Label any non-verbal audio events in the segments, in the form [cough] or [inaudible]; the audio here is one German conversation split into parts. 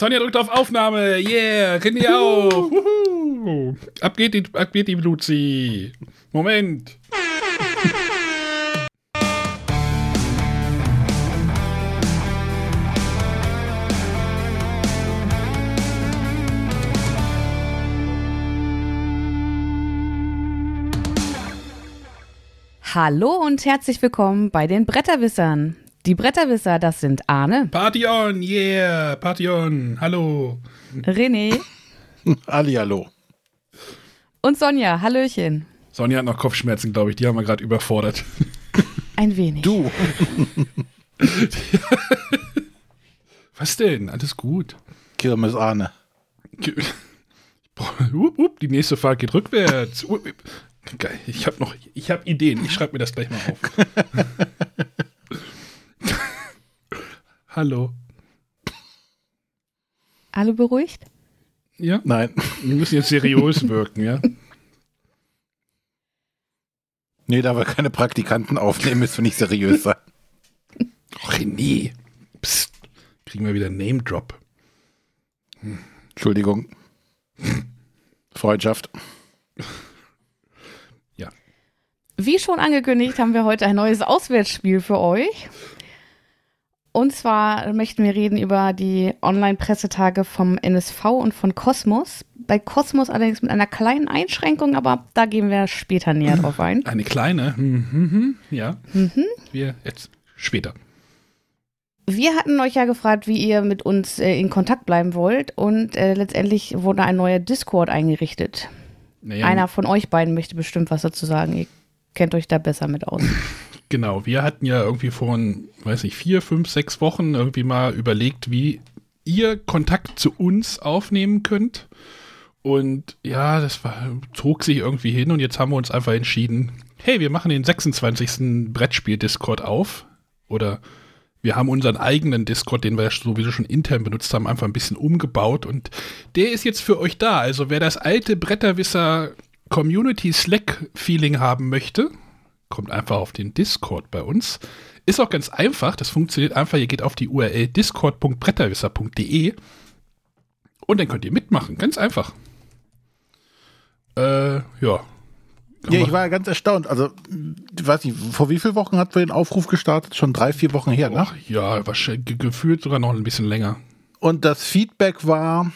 Sonja drückt auf Aufnahme. Yeah, René auch. Wuhu. Ab geht die, ab geht die Luzi. Moment. Hallo und herzlich willkommen bei den Bretterwissern. Die Bretterwisser, das sind Arne, Party on, yeah, Party on. Hallo. René [laughs] Ali, hallo. und Sonja. Hallöchen. Sonja hat noch Kopfschmerzen, glaube ich. Die haben wir gerade überfordert. Ein wenig. Du, [laughs] Was denn? Alles gut. Kirmes Arne. Die nächste Fahrt geht rückwärts. Geil. Ich habe noch, ich habe Ideen. Ich schreibe mir das gleich mal auf. [laughs] Hallo. Alle beruhigt? Ja, Nein. wir müssen jetzt seriös [laughs] wirken, ja. Nee, da wir keine Praktikanten aufnehmen, müssen wir nicht seriös sein. Oh, René. Psst. Kriegen wir wieder einen Name-Drop. Entschuldigung. Freundschaft. Wie schon angekündigt, haben wir heute ein neues Auswärtsspiel für euch. Und zwar möchten wir reden über die Online-Pressetage vom NSV und von Kosmos. Bei Kosmos allerdings mit einer kleinen Einschränkung, aber da gehen wir später näher drauf ein. [laughs] Eine kleine. Hm, hm, hm. Ja. Mhm. Wir jetzt später. Wir hatten euch ja gefragt, wie ihr mit uns äh, in Kontakt bleiben wollt und äh, letztendlich wurde ein neuer Discord eingerichtet. Naja, Einer von euch beiden möchte bestimmt was dazu sagen. Ihr kennt euch da besser mit aus. [laughs] Genau, wir hatten ja irgendwie vor, weiß nicht, vier, fünf, sechs Wochen irgendwie mal überlegt, wie ihr Kontakt zu uns aufnehmen könnt. Und ja, das war, zog sich irgendwie hin und jetzt haben wir uns einfach entschieden, hey, wir machen den 26. Brettspiel-Discord auf. Oder wir haben unseren eigenen Discord, den wir sowieso schon intern benutzt haben, einfach ein bisschen umgebaut und der ist jetzt für euch da. Also wer das alte Bretterwisser Community Slack Feeling haben möchte, kommt einfach auf den Discord bei uns. Ist auch ganz einfach, das funktioniert einfach, ihr geht auf die URL discord.bretterwisser.de und dann könnt ihr mitmachen, ganz einfach. Äh, ja. Ja, ich war ja ganz erstaunt. Also, ich weiß nicht, vor wie vielen Wochen hat wir den Aufruf gestartet? Schon drei, vier Wochen her, ne? Ach, ja, wahrscheinlich ge- gefühlt sogar noch ein bisschen länger. Und das Feedback war.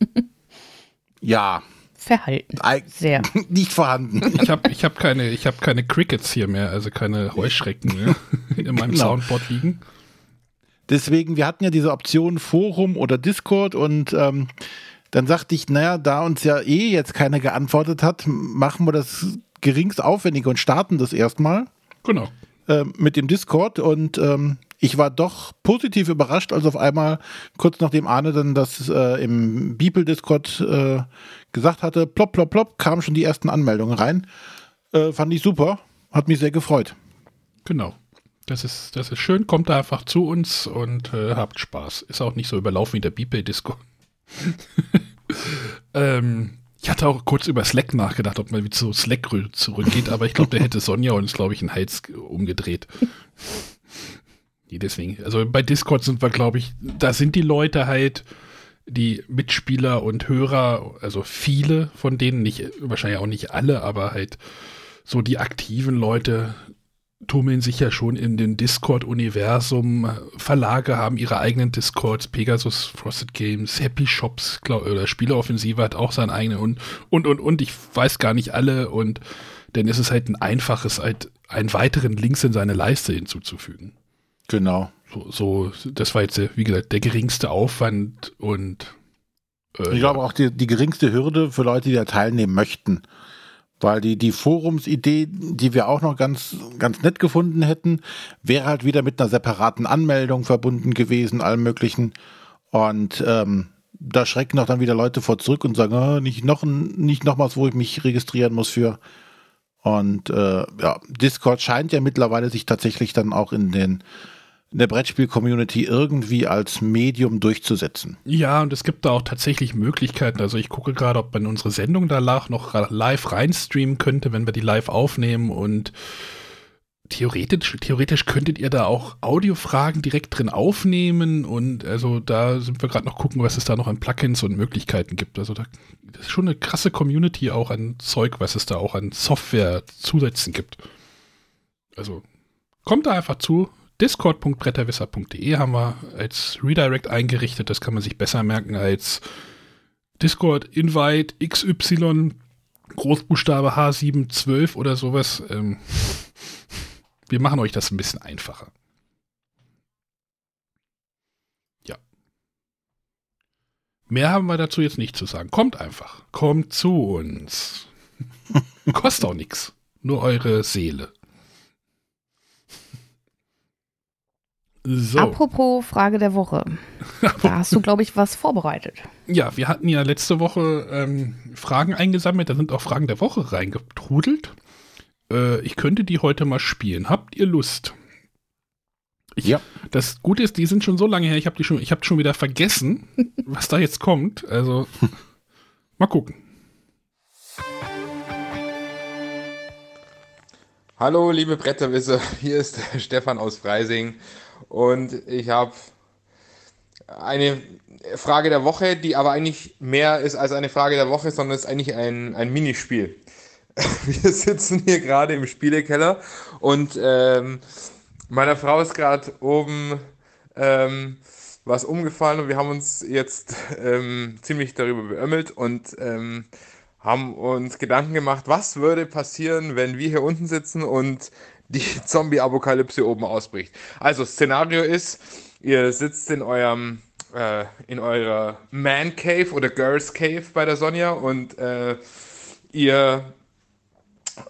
[laughs] ja, Verhalten. Sehr. [laughs] nicht vorhanden. Ich habe ich hab keine, ich hab keine Crickets hier mehr, also keine Heuschrecken mehr [laughs] in meinem Genau. Soundboard liegen. Deswegen, wir hatten ja diese Option Forum oder Discord und ähm, dann sagte ich, naja, da uns ja eh jetzt keiner geantwortet hat, machen wir das geringst aufwendige und starten das erstmal Genau. äh, mit dem Discord und ähm, ich war doch positiv überrascht, als auf einmal kurz nachdem Arne dann das äh, im Beeple-Discord äh, gesagt hatte, plopp, plopp, plopp, kamen schon die ersten Anmeldungen rein. Äh, fand ich super, hat mich sehr gefreut. Genau. Das ist, das ist schön, kommt da einfach zu uns und äh, habt Spaß. Ist auch nicht so überlaufen wie der Beeple-Disco. [laughs] ähm, ich hatte auch kurz über Slack nachgedacht, ob man wieder zu Slack rü- zurückgeht, aber ich glaube, da hätte Sonja uns, glaube ich, einen Hals umgedreht. [laughs] Nee, deswegen. Also bei Discord sind wir, glaube ich, da sind die Leute halt, die Mitspieler und Hörer, also viele von denen, nicht, wahrscheinlich auch nicht alle, aber halt so die aktiven Leute tummeln sich ja schon in dem Discord-Universum. Verlage haben ihre eigenen Discords, Pegasus, Frosted Games, Happy Shops glaub, oder Spieleoffensive hat auch seine eigene und, und, und, und. Ich weiß gar nicht alle und dann ist es halt ein einfaches, halt einen weiteren Links in seine Leiste hinzuzufügen. Genau. So, so das war jetzt, äh, wie gesagt, der geringste Aufwand und äh, Ich glaube auch die, die geringste Hürde für Leute, die da teilnehmen möchten. Weil die, die Forumsidee, die wir auch noch ganz, ganz nett gefunden hätten, wäre halt wieder mit einer separaten Anmeldung verbunden gewesen, allem möglichen. Und ähm, da schrecken auch dann wieder Leute vor zurück und sagen, ah, nicht noch nicht nochmals, wo ich mich registrieren muss für. Und äh, ja, Discord scheint ja mittlerweile sich tatsächlich dann auch in den in der Brettspiel-Community irgendwie als Medium durchzusetzen. Ja, und es gibt da auch tatsächlich Möglichkeiten. Also ich gucke gerade, ob man unsere Sendung da noch live reinstreamen könnte, wenn wir die live aufnehmen. Und theoretisch, theoretisch könntet ihr da auch Audiofragen direkt drin aufnehmen und also da sind wir gerade noch gucken, was es da noch an Plugins und Möglichkeiten gibt. Also da ist schon eine krasse Community auch an Zeug, was es da auch an Software zusätzen gibt. Also kommt da einfach zu. Discord.bretterwisser.de haben wir als Redirect eingerichtet. Das kann man sich besser merken als Discord Invite XY Großbuchstabe H712 oder sowas. Ähm, [laughs] wir machen euch das ein bisschen einfacher. Ja. Mehr haben wir dazu jetzt nicht zu sagen. Kommt einfach. Kommt zu uns. [laughs] Kostet auch nichts. Nur eure Seele. So. Apropos Frage der Woche. da hast du, glaube ich, was vorbereitet. Ja, wir hatten ja letzte Woche ähm, Fragen eingesammelt. Da sind auch Fragen der Woche reingetrudelt. Äh, ich könnte die heute mal spielen. Habt ihr Lust? Ich, ja. Das Gute ist, die sind schon so lange her. Ich habe die schon, ich habe schon wieder vergessen, [laughs] was da jetzt kommt. Also mal gucken. Hallo, liebe Bretterwisser. Hier ist Stefan aus Freising und ich habe eine Frage der Woche, die aber eigentlich mehr ist als eine Frage der Woche, sondern ist eigentlich ein, ein Minispiel. [laughs] Wir sitzen hier gerade im Spielekeller und ähm, meiner Frau ist gerade oben ähm, was umgefallen und wir haben uns jetzt ähm, ziemlich darüber beömmelt und ähm, haben uns Gedanken gemacht, was würde passieren, wenn wir hier unten sitzen und die Zombie-Apokalypse oben ausbricht. Also Szenario ist, ihr sitzt in eurem äh, in eurer Man Cave oder Girls Cave bei der Sonja und äh, ihr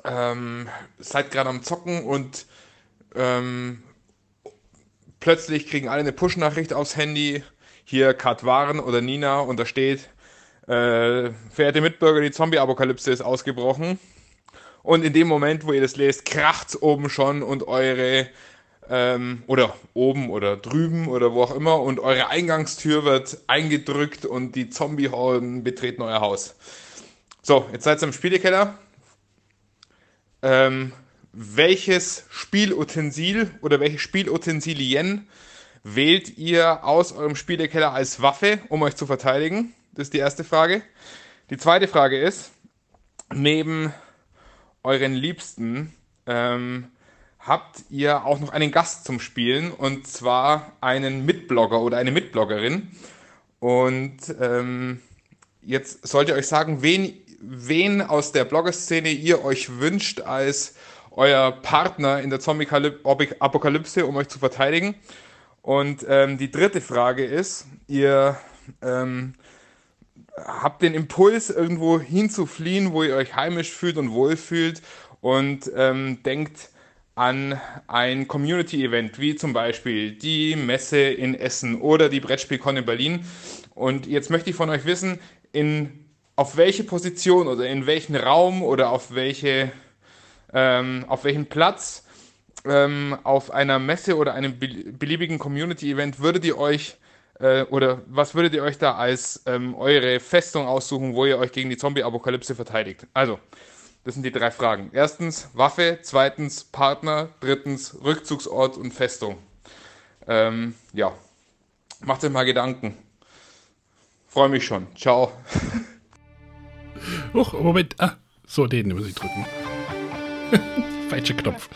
ähm, seid gerade am Zocken und ähm, plötzlich kriegen alle eine Push-Nachricht aufs Handy. Hier Kat Waren oder Nina und da steht, äh, verehrte Mitbürger, die Zombie-Apokalypse ist ausgebrochen. Und in dem Moment, wo ihr das lest, kracht's oben schon und eure ähm, oder oben oder drüben oder wo auch immer und eure Eingangstür wird eingedrückt und die Zombie-Horden betreten euer Haus. So, jetzt seid ihr im Spielekeller ähm, welches Spielutensil oder welche Spielutensilien wählt ihr aus eurem Spielekeller als Waffe, um euch zu verteidigen? Das ist die erste Frage. Die zweite Frage ist, neben euren Liebsten ähm, habt ihr auch noch einen Gast zum Spielen und zwar einen Mitblogger oder eine Mitbloggerin. Und ähm, jetzt sollt ihr euch sagen, wen wen aus der Blogger-Szene ihr euch wünscht als euer Partner in der Zombie-Apokalypse, um euch zu verteidigen. Und ähm, die dritte Frage ist, ihr ähm, habt den Impuls, irgendwo hinzufliehen, wo ihr euch heimisch fühlt und wohlfühlt und ähm, denkt an ein Community-Event, wie zum Beispiel die Messe in Essen oder die Brettspielcon in Berlin. Und jetzt möchte ich von euch wissen, in auf welche Position oder in welchen Raum oder auf welche ähm, auf welchen Platz ähm, auf einer Messe oder einem beliebigen Community-Event würdet ihr euch äh, oder was würdet ihr euch da als ähm, eure Festung aussuchen, wo ihr euch gegen die Zombie-Apokalypse verteidigt? Also, das sind die drei Fragen. Erstens Waffe, zweitens Partner, drittens Rückzugsort und Festung. Ähm, ja, macht euch mal Gedanken. Freue mich schon. Ciao. [laughs] Huch, Moment. Ah, so, den muss ich drücken. [laughs] Falscher Knopf.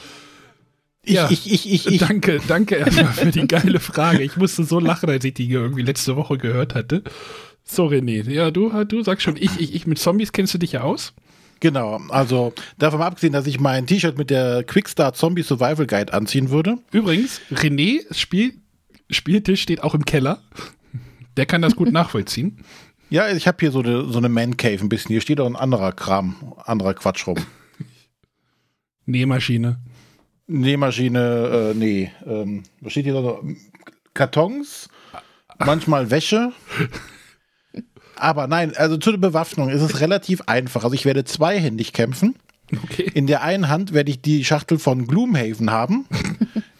Ich, ja, ich, ich, ich, ich. Danke, danke erstmal für die geile Frage. Ich musste so lachen, als ich die irgendwie letzte Woche gehört hatte. So, René. Ja, du, du sagst schon, ich, ich, ich mit Zombies kennst du dich ja aus? Genau, also davon abgesehen, dass ich mein T-Shirt mit der Quickstar Zombie Survival Guide anziehen würde. Übrigens, René Spiel, Spieltisch steht auch im Keller. Der kann das gut [laughs] nachvollziehen. Ja, ich habe hier so eine, so eine Man Cave ein bisschen. Hier steht auch ein anderer Kram, anderer Quatsch rum. [laughs] Nähmaschine. Nähmaschine, äh, nee. Ähm, was steht hier noch? Kartons, manchmal Wäsche. Aber nein, also zu der Bewaffnung ist es relativ einfach. Also ich werde zweihändig kämpfen. Okay. In der einen Hand werde ich die Schachtel von Gloomhaven haben.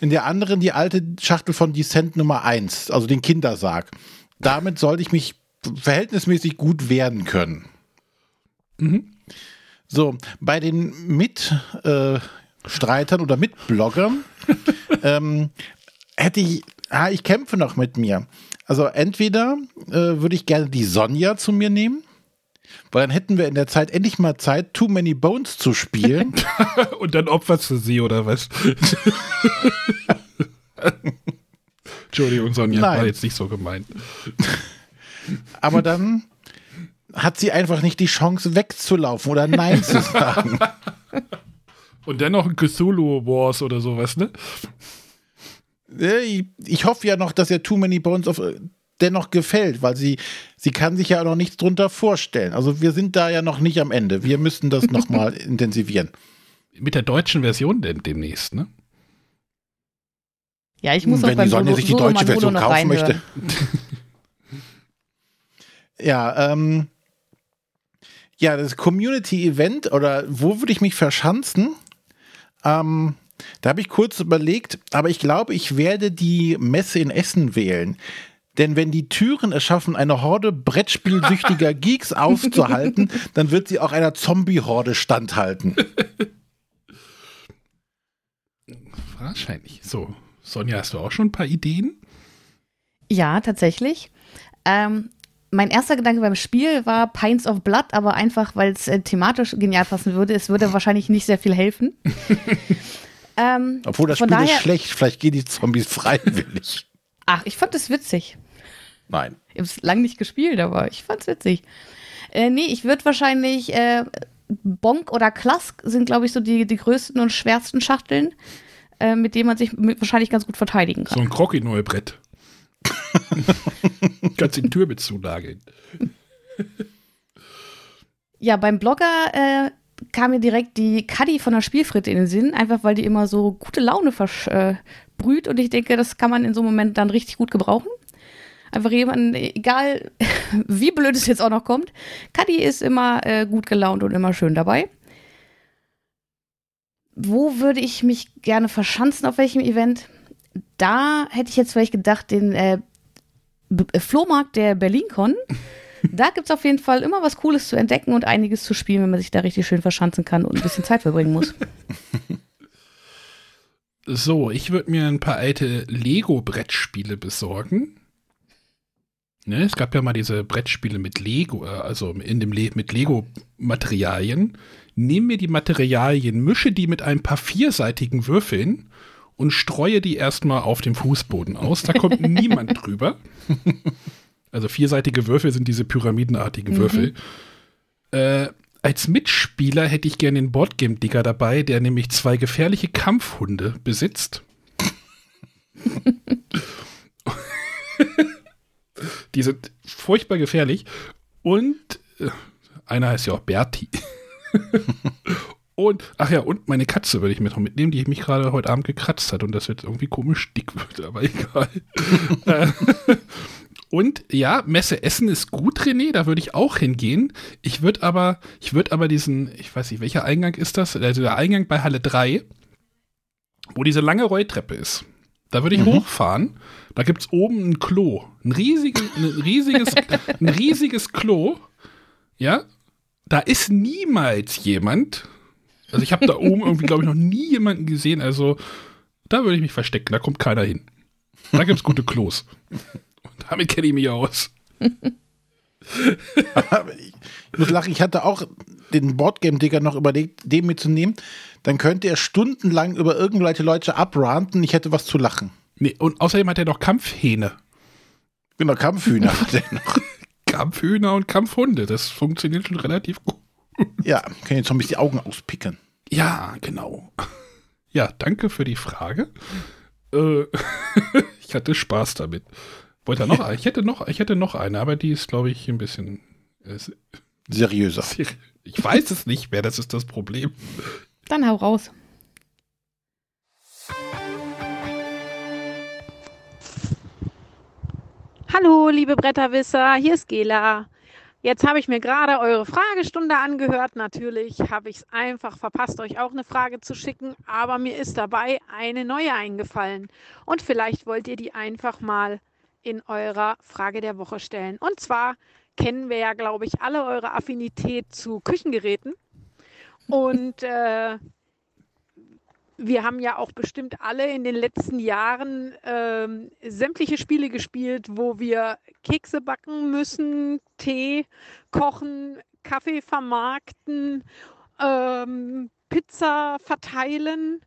In der anderen die alte Schachtel von Descent Nummer 1, also den Kindersarg. Damit sollte ich mich verhältnismäßig gut werden können. Mhm. So, bei den mit, äh, Streitern oder Mitbloggern, [laughs] ähm, hätte ich, ah, ich kämpfe noch mit mir. Also entweder äh, würde ich gerne die Sonja zu mir nehmen, weil dann hätten wir in der Zeit endlich mal Zeit, Too Many Bones zu spielen. [laughs] Und dann opferst du sie oder was? [laughs] Entschuldigung, Sonja, Nein. war jetzt nicht so gemeint. Aber dann hat sie einfach nicht die Chance wegzulaufen oder Nein zu sagen. Und dennoch ein Cthulhu Wars oder sowas, ne? Ich, ich hoffe ja noch, dass ihr Too Many Bones of, äh, dennoch gefällt, weil sie, sie kann sich ja auch noch nichts drunter vorstellen. Also wir sind da ja noch nicht am Ende. Wir müssten das nochmal [laughs] intensivieren. Mit der deutschen Version denn demnächst, ne? Ja, ich muss noch Wenn beim die Sonja Solo- sich die Solo deutsche Version noch kaufen möchte. reinhören. [laughs] Ja, ähm, ja, das Community-Event oder wo würde ich mich verschanzen? Ähm, da habe ich kurz überlegt, aber ich glaube, ich werde die Messe in Essen wählen. Denn wenn die Türen es schaffen, eine Horde brettspielsüchtiger [laughs] Geeks aufzuhalten, dann wird sie auch einer Zombie-Horde standhalten. Wahrscheinlich. So, Sonja, hast du auch schon ein paar Ideen? Ja, tatsächlich. Ähm, mein erster Gedanke beim Spiel war Pints of Blood, aber einfach, weil es äh, thematisch genial passen würde. Es würde wahrscheinlich nicht sehr viel helfen. [laughs] ähm, Obwohl das Spiel daher, ist schlecht, vielleicht gehen die Zombies freiwillig. Ach, ich fand das witzig. Nein. Ich habe es lange nicht gespielt, aber ich fand's witzig. Äh, nee, ich würde wahrscheinlich äh, Bonk oder Klask sind, glaube ich, so die, die größten und schwersten Schachteln, äh, mit denen man sich mit, wahrscheinlich ganz gut verteidigen So kann. ein Krocki-Neubrett. [laughs] Kannst die Tür mit zunageln. Ja, beim Blogger äh, kam mir direkt die Kaddi von der Spielfritte in den Sinn, einfach weil die immer so gute Laune versprüht und ich denke, das kann man in so einem Moment dann richtig gut gebrauchen. Einfach jemanden, egal [laughs] wie blöd es jetzt auch noch kommt, Kaddi ist immer äh, gut gelaunt und immer schön dabei. Wo würde ich mich gerne verschanzen, auf welchem Event? Da hätte ich jetzt vielleicht gedacht, den äh, äh, Flohmarkt der BerlinCon. [laughs] Da gibt es auf jeden Fall immer was Cooles zu entdecken und einiges zu spielen, wenn man sich da richtig schön verschanzen kann und ein bisschen Zeit verbringen muss. [laughs] So, ich würde mir ein paar alte Lego-Brettspiele besorgen. Ne, es gab ja mal diese Brettspiele mit Lego, äh, also in dem Le mit Lego-Materialien. Nehme mir die Materialien, mische die mit ein paar vierseitigen Würfeln und streue die erstmal auf dem Fußboden aus. Da kommt [laughs] niemand drüber. Also vierseitige Würfel sind diese pyramidenartigen Würfel. Äh, als Mitspieler hätte ich gerne den Boardgame-Digger dabei, der nämlich zwei gefährliche Kampfhunde besitzt. [laughs] Die sind furchtbar gefährlich. Und äh, einer heißt ja auch Berti. [laughs] und, ach ja, und meine Katze würde ich mir noch mitnehmen, die mich gerade heute Abend gekratzt hat und das wird irgendwie komisch dick [laughs] wird, aber egal. Äh, [laughs] und ja, Messe Essen ist gut, René, da würde ich auch hingehen. Ich würde aber, ich würde aber diesen, ich weiß nicht, welcher Eingang ist das? Also der Eingang bei Halle 3, wo diese lange Rolltreppe ist. Da würde ich hochfahren. Da gibt es oben ein Klo. Ein, riesige, ein, riesiges, [laughs] ein riesiges Klo. Ja. Da ist niemals jemand. Also ich habe da oben irgendwie, glaube ich, noch nie jemanden gesehen. Also da würde ich mich verstecken. Da kommt keiner hin. Da gibt es gute Klos. Und damit kenne ich mich aus. [laughs] Ich muss lachen, ich hatte auch den Boardgame-Digger noch überlegt, den mitzunehmen. Dann könnte er stundenlang über irgendwelche Leute abranten. Ich hätte was zu lachen. Nee, und außerdem hat er noch Kampfhähne. Genau, Kampfhühner [laughs] hat er noch. Kampfhühner und Kampfhunde. Das funktioniert schon relativ gut. Ja, können jetzt Zombies die Augen auspicken. Ja, genau. [laughs] Ja, danke für die Frage. Äh, [laughs] ich hatte Spaß damit. Wollte er noch eine? Ich hätte noch, ich hätte noch eine, aber die ist, glaube ich, ein bisschen. Äh, Seriöser. [laughs] ich weiß es nicht mehr, das ist das Problem. Dann hau raus. Hallo, liebe Bretterwisser, hier ist Gela. Jetzt habe ich mir gerade eure Fragestunde angehört. Natürlich habe ich es einfach verpasst, euch auch eine Frage zu schicken, aber mir ist dabei eine neue eingefallen. Und vielleicht wollt ihr die einfach mal in eurer Frage der Woche stellen. Und zwar kennen wir ja, glaube ich, alle eure Affinität zu Küchengeräten. Und äh, wir haben ja auch bestimmt alle in den letzten Jahren ähm, sämtliche Spiele gespielt, wo wir Kekse backen müssen, Tee kochen, Kaffee vermarkten, ähm, Pizza verteilen.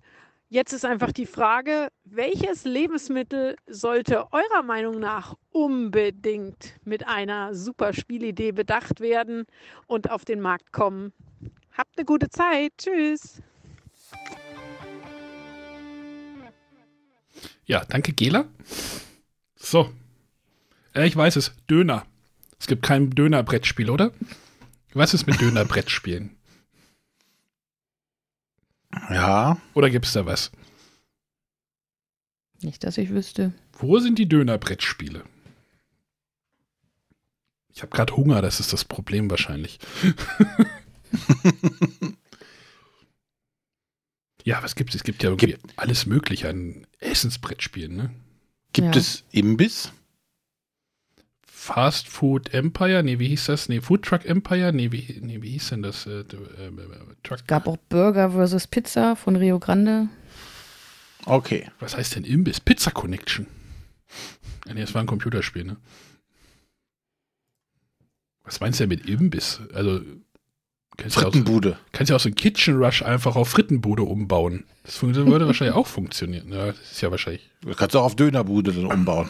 Jetzt ist einfach die Frage, welches Lebensmittel sollte eurer Meinung nach unbedingt mit einer super Spielidee bedacht werden und auf den Markt kommen? Habt eine gute Zeit. Tschüss. Ja, danke, Gela. So. Äh, ich weiß es. Döner. Es gibt kein Döner-Brettspiel, oder? Was ist mit Döner-Brettspielen? Ja. Oder gibt es da was? Nicht, dass ich wüsste. Wo sind die Döner-Brettspiele? Ich habe gerade Hunger, das ist das Problem wahrscheinlich. [laughs] ja, was gibt es? Es gibt ja irgendwie Gibt- alles Mögliche an Essensbrettspielen, ne? Gibt Ja. es Imbiss? Fast Food Empire? Nee, wie hieß das? Nee, Food Truck Empire? Nee, wie, nee, wie hieß denn das? Äh, d- äh, Truck. Gab auch Burger vs. Pizza von Rio Grande. Okay. Was heißt denn Imbiss? Pizza Connection. Nee, das war ein Computerspiel, ne? Was meinst du denn mit Imbiss? Also, kannst du ja auch, so- Frittenbude. kannst ja auch so ein Kitchen Rush einfach auf Frittenbude umbauen. Das würde wahrscheinlich auch funktionieren. Ja, das ist ja wahrscheinlich. Das kannst du auch auf Dönerbude dann umbauen.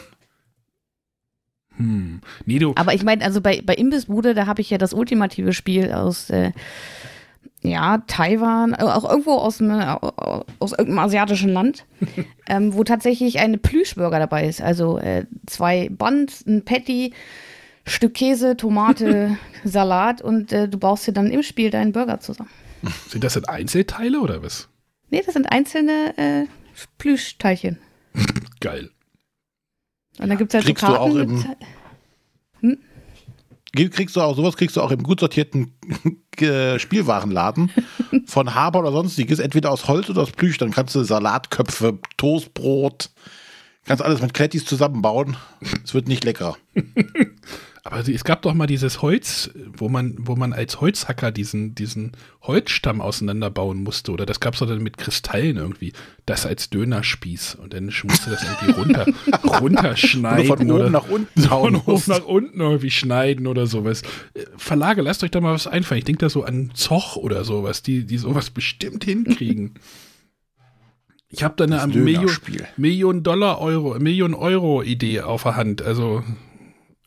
Hm. Nee, du. Aber ich meine, also bei, bei Imbissbude, da habe ich ja das ultimative Spiel aus, äh, ja, Taiwan, äh, auch irgendwo aus, dem, äh, aus irgendeinem asiatischen Land, [laughs] ähm, wo tatsächlich eine Plüschburger dabei ist. Also äh, zwei Buns, ein Patty, Stück Käse, Tomate, [laughs] Salat und äh, du baust dir dann im Spiel deinen Burger zusammen. Sind das denn Einzelteile oder was? Nee, das sind einzelne äh, Plüschteilchen. [laughs] Geil. Und dann gibt es halt Kriegst so du Karten auch im- mit, Ge- Kriegst du auch sowas kriegst du auch im gut sortierten [laughs] Spielwarenladen von Haber oder sonstiges, entweder aus Holz oder aus Plüsch. Dann kannst du Salatköpfe, Toastbrot, kannst alles mit Klettis zusammenbauen. Es wird nicht leckerer. Aber es gab doch mal dieses Holz, wo man, wo man als Holzhacker diesen, diesen Holzstamm auseinanderbauen musste. Oder das gab es doch dann mit Kristallen irgendwie. Das als Dönerspieß. Und dann musste das irgendwie runter, [laughs] runterschneiden. Oder von oder oben nach unten von oben nach unten irgendwie schneiden oder sowas. Äh, Verlage, lasst euch da mal was einfallen. Ich denke da so an Zoch oder sowas, die, die sowas bestimmt hinkriegen. [laughs] Ich habe da eine Million. Million Dollar Euro, Million Euro Idee auf der Hand. Also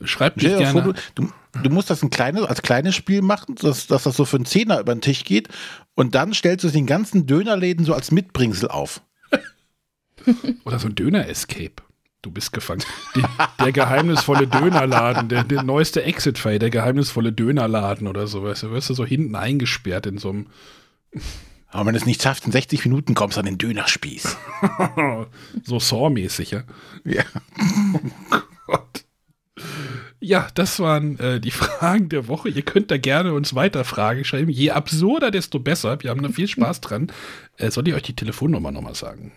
schreibt mich gerne. vor, du, du, musst das ein kleines, als kleines Spiel machen, dass, dass das so für einen Zehner über den Tisch geht und dann stellst du es den ganzen Dönerläden so als Mitbringsel auf. [laughs] Oder so ein Döner-Escape. Du bist gefangen. Die, der geheimnisvolle Dönerladen, der, der neueste Exit-File, der geheimnisvolle Dönerladen oder sowas. Da wirst du so hinten eingesperrt in so einem. [laughs] Aber wenn du es nicht schafft, in 60 Minuten kommst du an den Dönerspieß. [laughs] so Saw-mäßig, ja. Ja. Gott. Ja, das waren äh, die [laughs] Fragen der Woche. Ihr könnt da gerne uns weiter Fragen schreiben. Je absurder, desto besser. Wir haben da viel Spaß dran. Äh, soll ich euch die Telefonnummer nochmal sagen?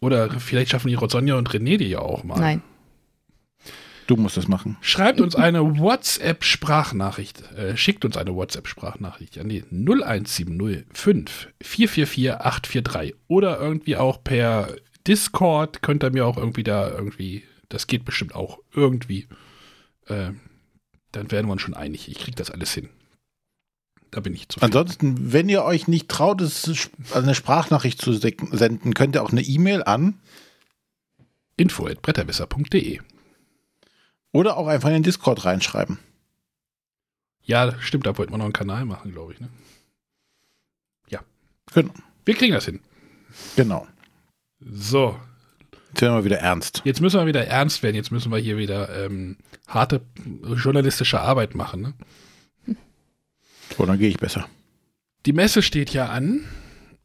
Oder vielleicht schaffen die Sonja und René die ja auch mal. nein. Du musst das machen. Schreibt uns eine WhatsApp-Sprachnachricht. Äh, schickt uns eine WhatsApp-Sprachnachricht an die 01705 444 843 oder irgendwie auch per Discord könnt ihr mir auch irgendwie da irgendwie, das geht bestimmt auch irgendwie. Äh, dann werden wir uns schon einig. Ich krieg das alles hin. Da bin ich zufrieden. Ansonsten, wenn ihr euch nicht traut, eine Sprachnachricht zu senden, könnt ihr auch eine E-Mail an info.bretterwisser.de oder auch einfach in den Discord reinschreiben. Ja, stimmt, da wollten wir noch einen Kanal machen, glaube ich. Ne? Genau. Wir kriegen das hin. genau. So, Jetzt werden wir wieder ernst. Jetzt müssen wir wieder ernst werden. Jetzt müssen wir hier wieder ähm, harte journalistische Arbeit machen. Ne? So, dann gehe ich besser. Die Messe steht ja an.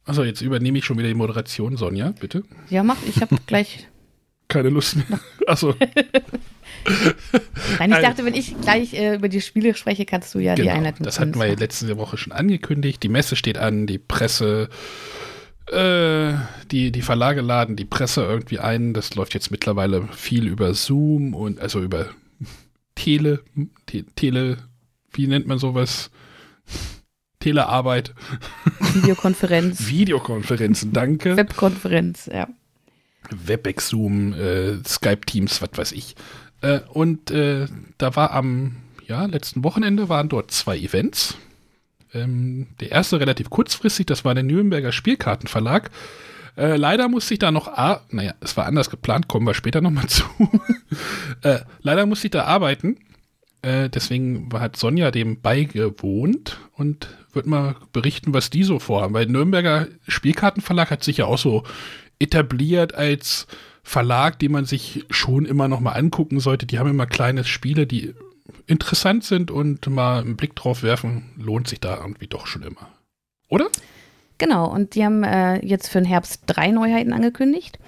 Also jetzt übernehme ich schon wieder die Moderation, Sonja, bitte. Ja, mach, ich habe [laughs] gleich. Keine Lust mehr. Achso, [laughs] Nein, ich Also- dachte, wenn ich gleich äh, über die Spiele spreche, kannst du ja die genau. Einleitung Das hatten wir ja letzte Woche schon angekündigt. Die Messe steht an, die Presse, die, die Verlage laden die Presse irgendwie ein. Das läuft jetzt mittlerweile viel über Zoom und also über Tele, Te, Tele, wie nennt man sowas? Telearbeit. Videokonferenz. [laughs] Videokonferenzen, danke. Webkonferenz, ja. Webex, Zoom, äh, Skype Teams, was weiß ich. Äh, und äh, da war am ja, letzten Wochenende waren dort zwei Events. Ähm, der erste relativ kurzfristig, das war der Nürnberger Spielkartenverlag. Äh, leider musste ich da noch, ah, naja, es war anders geplant, kommen wir später nochmal [laughs] zu. äh, leider musste ich da arbeiten. Äh, deswegen hat Sonja dem beigewohnt und wird mal berichten, was die so vorhaben. Weil Nürnberger Spielkartenverlag hat sich ja auch so etabliert als Verlag, den man sich schon immer noch mal angucken sollte. Die haben immer kleine Spiele, die interessant sind und mal einen Blick drauf werfen, lohnt sich da irgendwie doch schon immer. Oder? Genau, und die haben äh, jetzt für den Herbst drei Neuheiten angekündigt.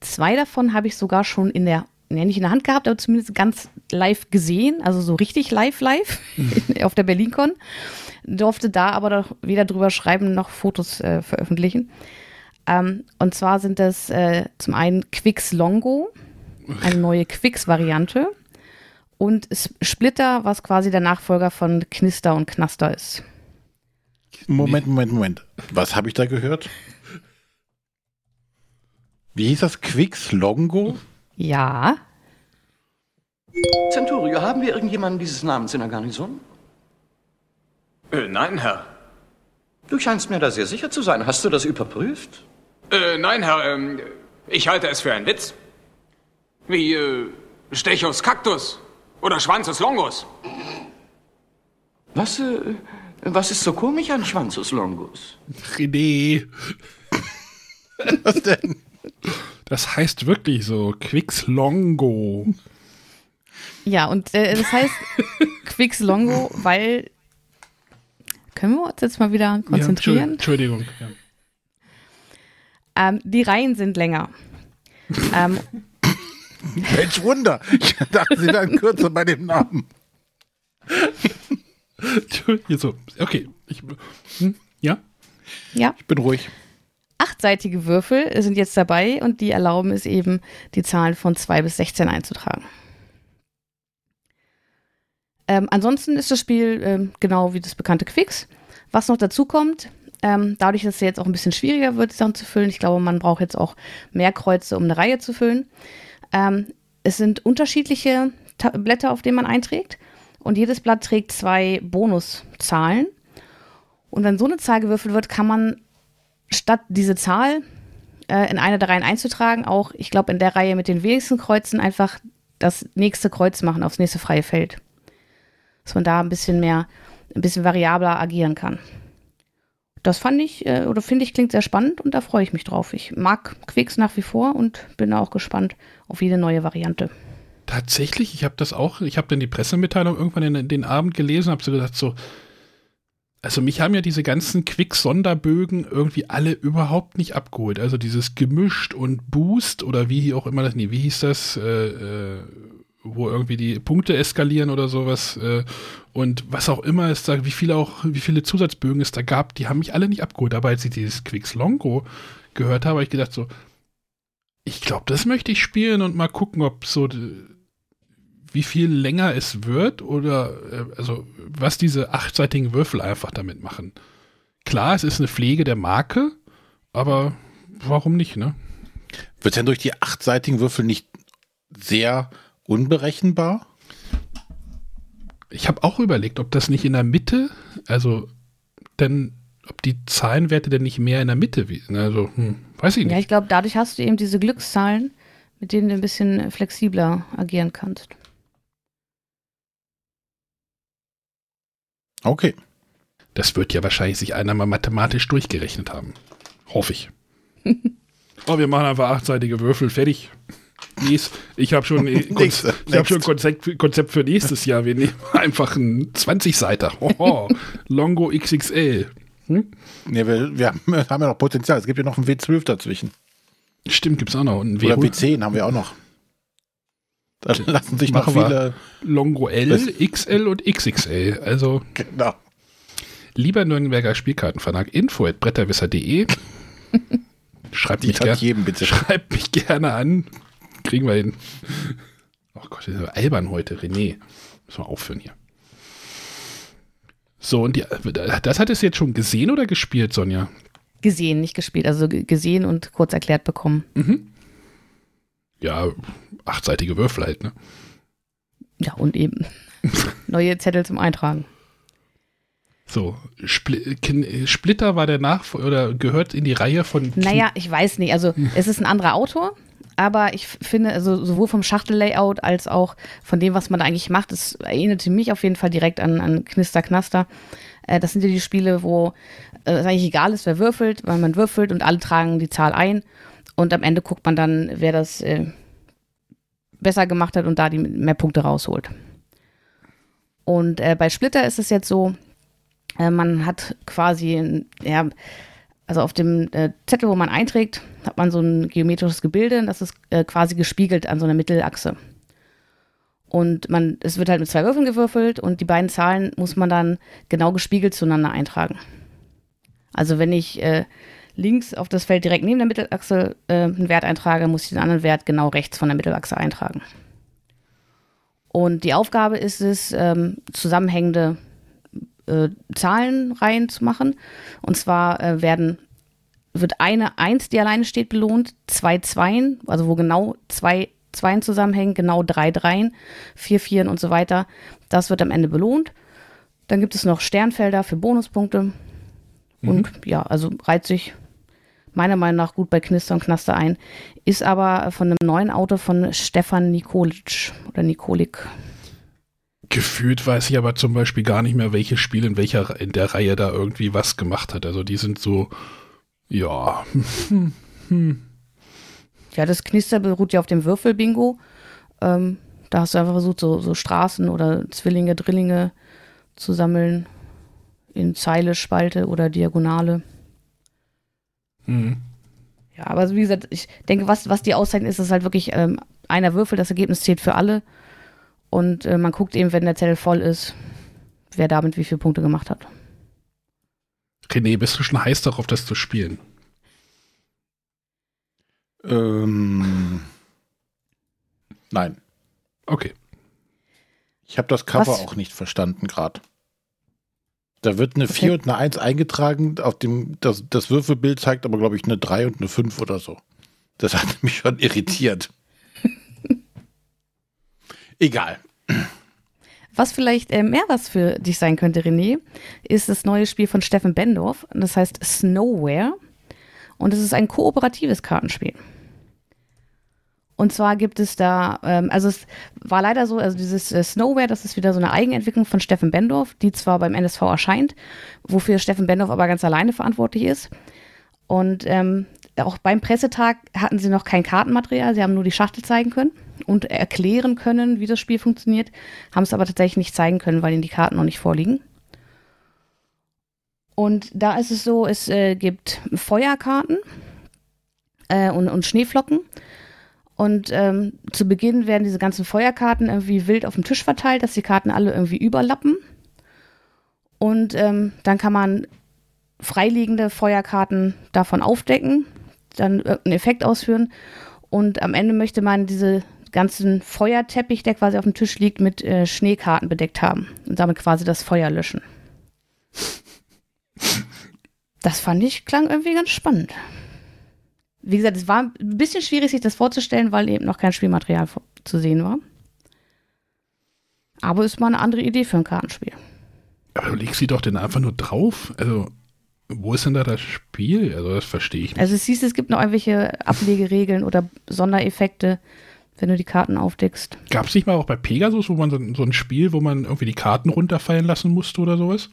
Zwei davon habe ich sogar schon in der, ja, nicht in der Hand gehabt, aber zumindest ganz live gesehen, also so richtig live, live [laughs] auf der BerlinCon. Durfte da aber doch weder drüber schreiben noch Fotos äh, veröffentlichen. Ähm, und zwar sind das äh, zum einen Quix Longo, eine neue Quix-Variante. Und Splitter, was quasi der Nachfolger von Knister und Knaster ist. Moment, Moment, Moment. Was habe ich da gehört? Wie hieß das? Quix Longo? Ja. Centurio, haben wir irgendjemanden dieses Namens in der Garnison? Äh, nein, Herr. Du scheinst mir da sehr sicher zu sein. Hast du das überprüft? Äh, nein, Herr, ähm, ich halte es für einen Witz. Wie, äh, Stechus Cactus oder Schwanzus Longus. Was, äh, was ist so komisch an Schwanzus Longus? René. Was denn? Das heißt wirklich so, Quix Longo. Ja, und äh, das heißt Quix Longo, weil. Können wir uns jetzt mal wieder konzentrieren? Ja, Entschuldigung. Ja. Ähm, die Reihen sind länger. ähm, [laughs] Mensch, Wunder. Ich dachte, sie wären kürzer bei dem Namen. [laughs] Hier so. Okay. Ich, hm, ja? ja. Ich bin ruhig. Achtseitige Würfel sind jetzt dabei und die erlauben es eben, die Zahlen von 2 bis 16 einzutragen. Ähm, ansonsten ist das Spiel ähm, genau wie das bekannte Quicks. Was noch dazu kommt, ähm, dadurch, dass es jetzt auch ein bisschen schwieriger wird, Sachen zu füllen, ich glaube, man braucht jetzt auch mehr Kreuze, um eine Reihe zu füllen. Ähm, es sind unterschiedliche Ta Blätter, auf denen man einträgt. Und jedes Blatt trägt zwei Bonuszahlen. Und wenn so eine Zahl gewürfelt wird, kann man statt diese Zahl äh, in eine der Reihen einzutragen, auch, ich glaube, in der Reihe mit den wenigsten Kreuzen einfach das nächste Kreuz machen aufs nächste freie Feld. Dass man da ein bisschen mehr, ein bisschen variabler agieren kann. Das fand ich, äh, oder finde ich, klingt sehr spannend und da freue ich mich drauf. Ich mag Quicks nach wie vor und bin auch gespannt auf jede neue Variante. Tatsächlich, ich habe das auch, ich habe dann die Pressemitteilung irgendwann in, in den Abend gelesen, habe so gesagt, so, also mich haben ja diese ganzen Quick-Sonderbögen irgendwie alle überhaupt nicht abgeholt. Also dieses gemischt und Boost oder wie auch immer das, nee, wie hieß das, äh, äh, wo irgendwie die Punkte eskalieren oder sowas äh, und was auch immer es da, wie viele auch, wie viele Zusatzbögen es da gab, die haben mich alle nicht abgeholt. Aber als ich dieses Quicks Longo gehört habe, habe ich gedacht so, ich glaube, das möchte ich spielen und mal gucken, ob so wie viel länger es wird oder äh, also was diese achtseitigen Würfel einfach damit machen. Klar, es ist eine Pflege der Marke, aber warum nicht, ne? Wird denn durch die achtseitigen Würfel nicht sehr unberechenbar? Ich habe auch überlegt, ob das nicht in der Mitte, also denn ob die Zahlenwerte denn nicht mehr in der Mitte, also hm, weiß ich nicht. Ja, ich glaube, dadurch hast du eben diese Glückszahlen, mit denen du ein bisschen flexibler agieren kannst. Okay. Das wird ja wahrscheinlich sich einer mal mathematisch durchgerechnet haben. Hoffe ich. [laughs] oh, wir machen einfach achtseitige Würfel, fertig. Ich habe schon, ich hab schon [laughs] ein Konzept, Konzept, für nächstes Jahr. Wir nehmen [laughs] einfach einen 20-Seiter. Longo XXL. Hm? Ja, wir, wir, haben ja noch Potenzial. Es gibt ja noch einen W12 dazwischen. Stimmt, gibt es auch noch. Und Oder W10 haben wir auch noch. Da lassen sich noch viele. Longo L, XL und XXL. Also. Genau. Lieber Nürnberger Spielkartenverlag, info at bretterwisser.de. [laughs] Schreibt mich, gern, schreibt mich gerne an. Kriegen wir hin. Oh Gott, das ist albern heute, René. Müssen wir aufhören hier. So, und die, das hat es jetzt schon gesehen oder gespielt, Sonja? Gesehen, nicht gespielt. Also gesehen und kurz erklärt bekommen. Ja, achtseitige Würfel halt, ne? Ja, und eben [laughs] neue Zettel zum Eintragen. So, Kin Splitter war der Nachfolger oder gehört in die Reihe von. Kin- Naja, ich weiß nicht. Also es ist ein anderer Autor, aber ich finde, also sowohl vom Schachtel-Layout als auch von dem, was man da eigentlich macht, es erinnerte mich auf jeden Fall direkt an, an Knister Knaster. Äh, das sind ja die Spiele, wo äh, es eigentlich egal ist, wer würfelt, weil man würfelt und alle tragen die Zahl ein und am Ende guckt man dann, wer das äh, besser gemacht hat und da die mehr Punkte rausholt. Und bei Splitter ist es jetzt so, man hat quasi, ja, also auf dem äh, Zettel, wo man einträgt, hat man so ein geometrisches Gebilde, das ist äh, quasi gespiegelt an so einer Mittelachse. Und man, es wird halt mit zwei Würfeln gewürfelt und die beiden Zahlen muss man dann genau gespiegelt zueinander eintragen. Also wenn ich äh, links auf das Feld direkt neben der Mittelachse äh, einen Wert eintrage, muss ich den anderen Wert genau rechts von der Mittelachse eintragen. Und die Aufgabe ist es, ähm, zusammenhängende äh, Zahlenreihen zu machen. Und zwar äh, werden, wird eine Eins, die alleine steht, belohnt, zwei Zweien, also wo genau zwei Zweien zusammenhängen, genau drei Dreien, vier Vieren und so weiter. Das wird am Ende belohnt. Dann gibt es noch Sternfelder für Bonuspunkte. Und ja, also reiht sich meiner Meinung nach gut bei Knister und Knaster ein. Ist aber von einem neuen Auto von Stefan Nikolic oder Nikolik. Gefühlt weiß ich aber zum Beispiel gar nicht mehr, welches Spiel in welcher in der Reihe da irgendwie was gemacht hat. Also die sind so, ja, [laughs] Ja, das Knister beruht ja auf dem Würfelbingo. Ähm, da hast du einfach versucht, so, so Straßen oder Zwillinge, Drillinge zu sammeln. In Zeile, Spalte oder Diagonale. hm. Ja, aber wie gesagt, ich denke, was, was die auszeichnet, ist, dass halt wirklich ähm, einer Würfel, das Ergebnis zählt für alle. Und äh, man guckt eben, wenn der Zettel voll ist, wer damit wie viele Punkte gemacht hat. René, bist du schon heiß darauf, das zu spielen? Ähm, nein, Okay. ich habe das Cover Was? auch nicht verstanden gerade. Da wird eine Okay. 4 und eine 1 eingetragen, auf dem das, das Würfelbild zeigt aber, glaube ich, eine 3 und eine 5 oder so. Das hat [laughs] mich schon irritiert. Egal. Was vielleicht äh, mehr was für dich sein könnte, René, ist das neue Spiel von Steffen Bendorf. Das heißt Snowware. Und es ist ein kooperatives Kartenspiel. Und zwar gibt es da, ähm, also es war leider so, also dieses äh, Snowware, das ist wieder so eine Eigenentwicklung von Steffen Bendorf, die zwar beim NSV erscheint, wofür Steffen Bendorf aber ganz alleine verantwortlich ist. Und ähm, auch beim Pressetag hatten sie noch kein Kartenmaterial, sie haben nur die Schachtel zeigen können und erklären können, wie das Spiel funktioniert, haben es aber tatsächlich nicht zeigen können, weil ihnen die Karten noch nicht vorliegen. Und da ist es so, es äh, gibt Feuerkarten äh, und, und Schneeflocken. Und ähm, zu Beginn werden diese ganzen Feuerkarten irgendwie wild auf dem Tisch verteilt, dass die Karten alle irgendwie überlappen. Und ähm, dann kann man freiliegende Feuerkarten davon aufdecken, dann irgendeinen Effekt ausführen. Und am Ende möchte man diese ganzen Feuerteppich, der quasi auf dem Tisch liegt, mit äh, Schneekarten bedeckt haben und damit quasi das Feuer löschen. Das fand ich, klang irgendwie ganz spannend. Wie gesagt, es war ein bisschen schwierig, sich das vorzustellen, weil eben noch kein Spielmaterial zu sehen war. Aber ist mal eine andere Idee für ein Kartenspiel. Aber du legst sie doch denn einfach nur drauf? Also, wo ist denn da das Spiel? Also, das verstehe ich nicht. Also es hieß, es gibt noch irgendwelche Ablegeregeln oder Sondereffekte, wenn du die Karten aufdeckst. Gab es nicht mal auch bei Pegasus, wo man so, so ein Spiel, wo man irgendwie die Karten runterfallen lassen musste oder sowas?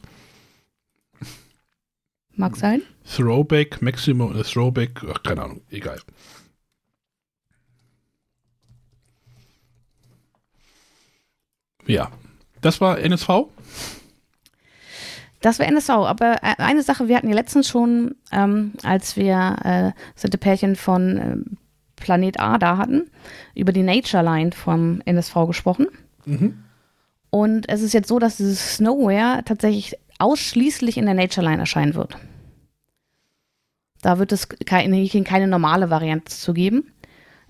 Mag sein. Throwback, Maximum, äh, Throwback, ach, keine Ahnung, egal. Ja, das war NSV. Das war NSV. Aber äh, eine Sache, wir hatten ja letztens schon, ähm, als wir äh, Pärchen von ähm, Planet A da hatten, über die Nature Line vom NSV gesprochen. Und es ist jetzt so, dass dieses Snowware tatsächlich ausschließlich in der Nature Line erscheinen wird. Da wird es keine, keine normale Variante zu geben.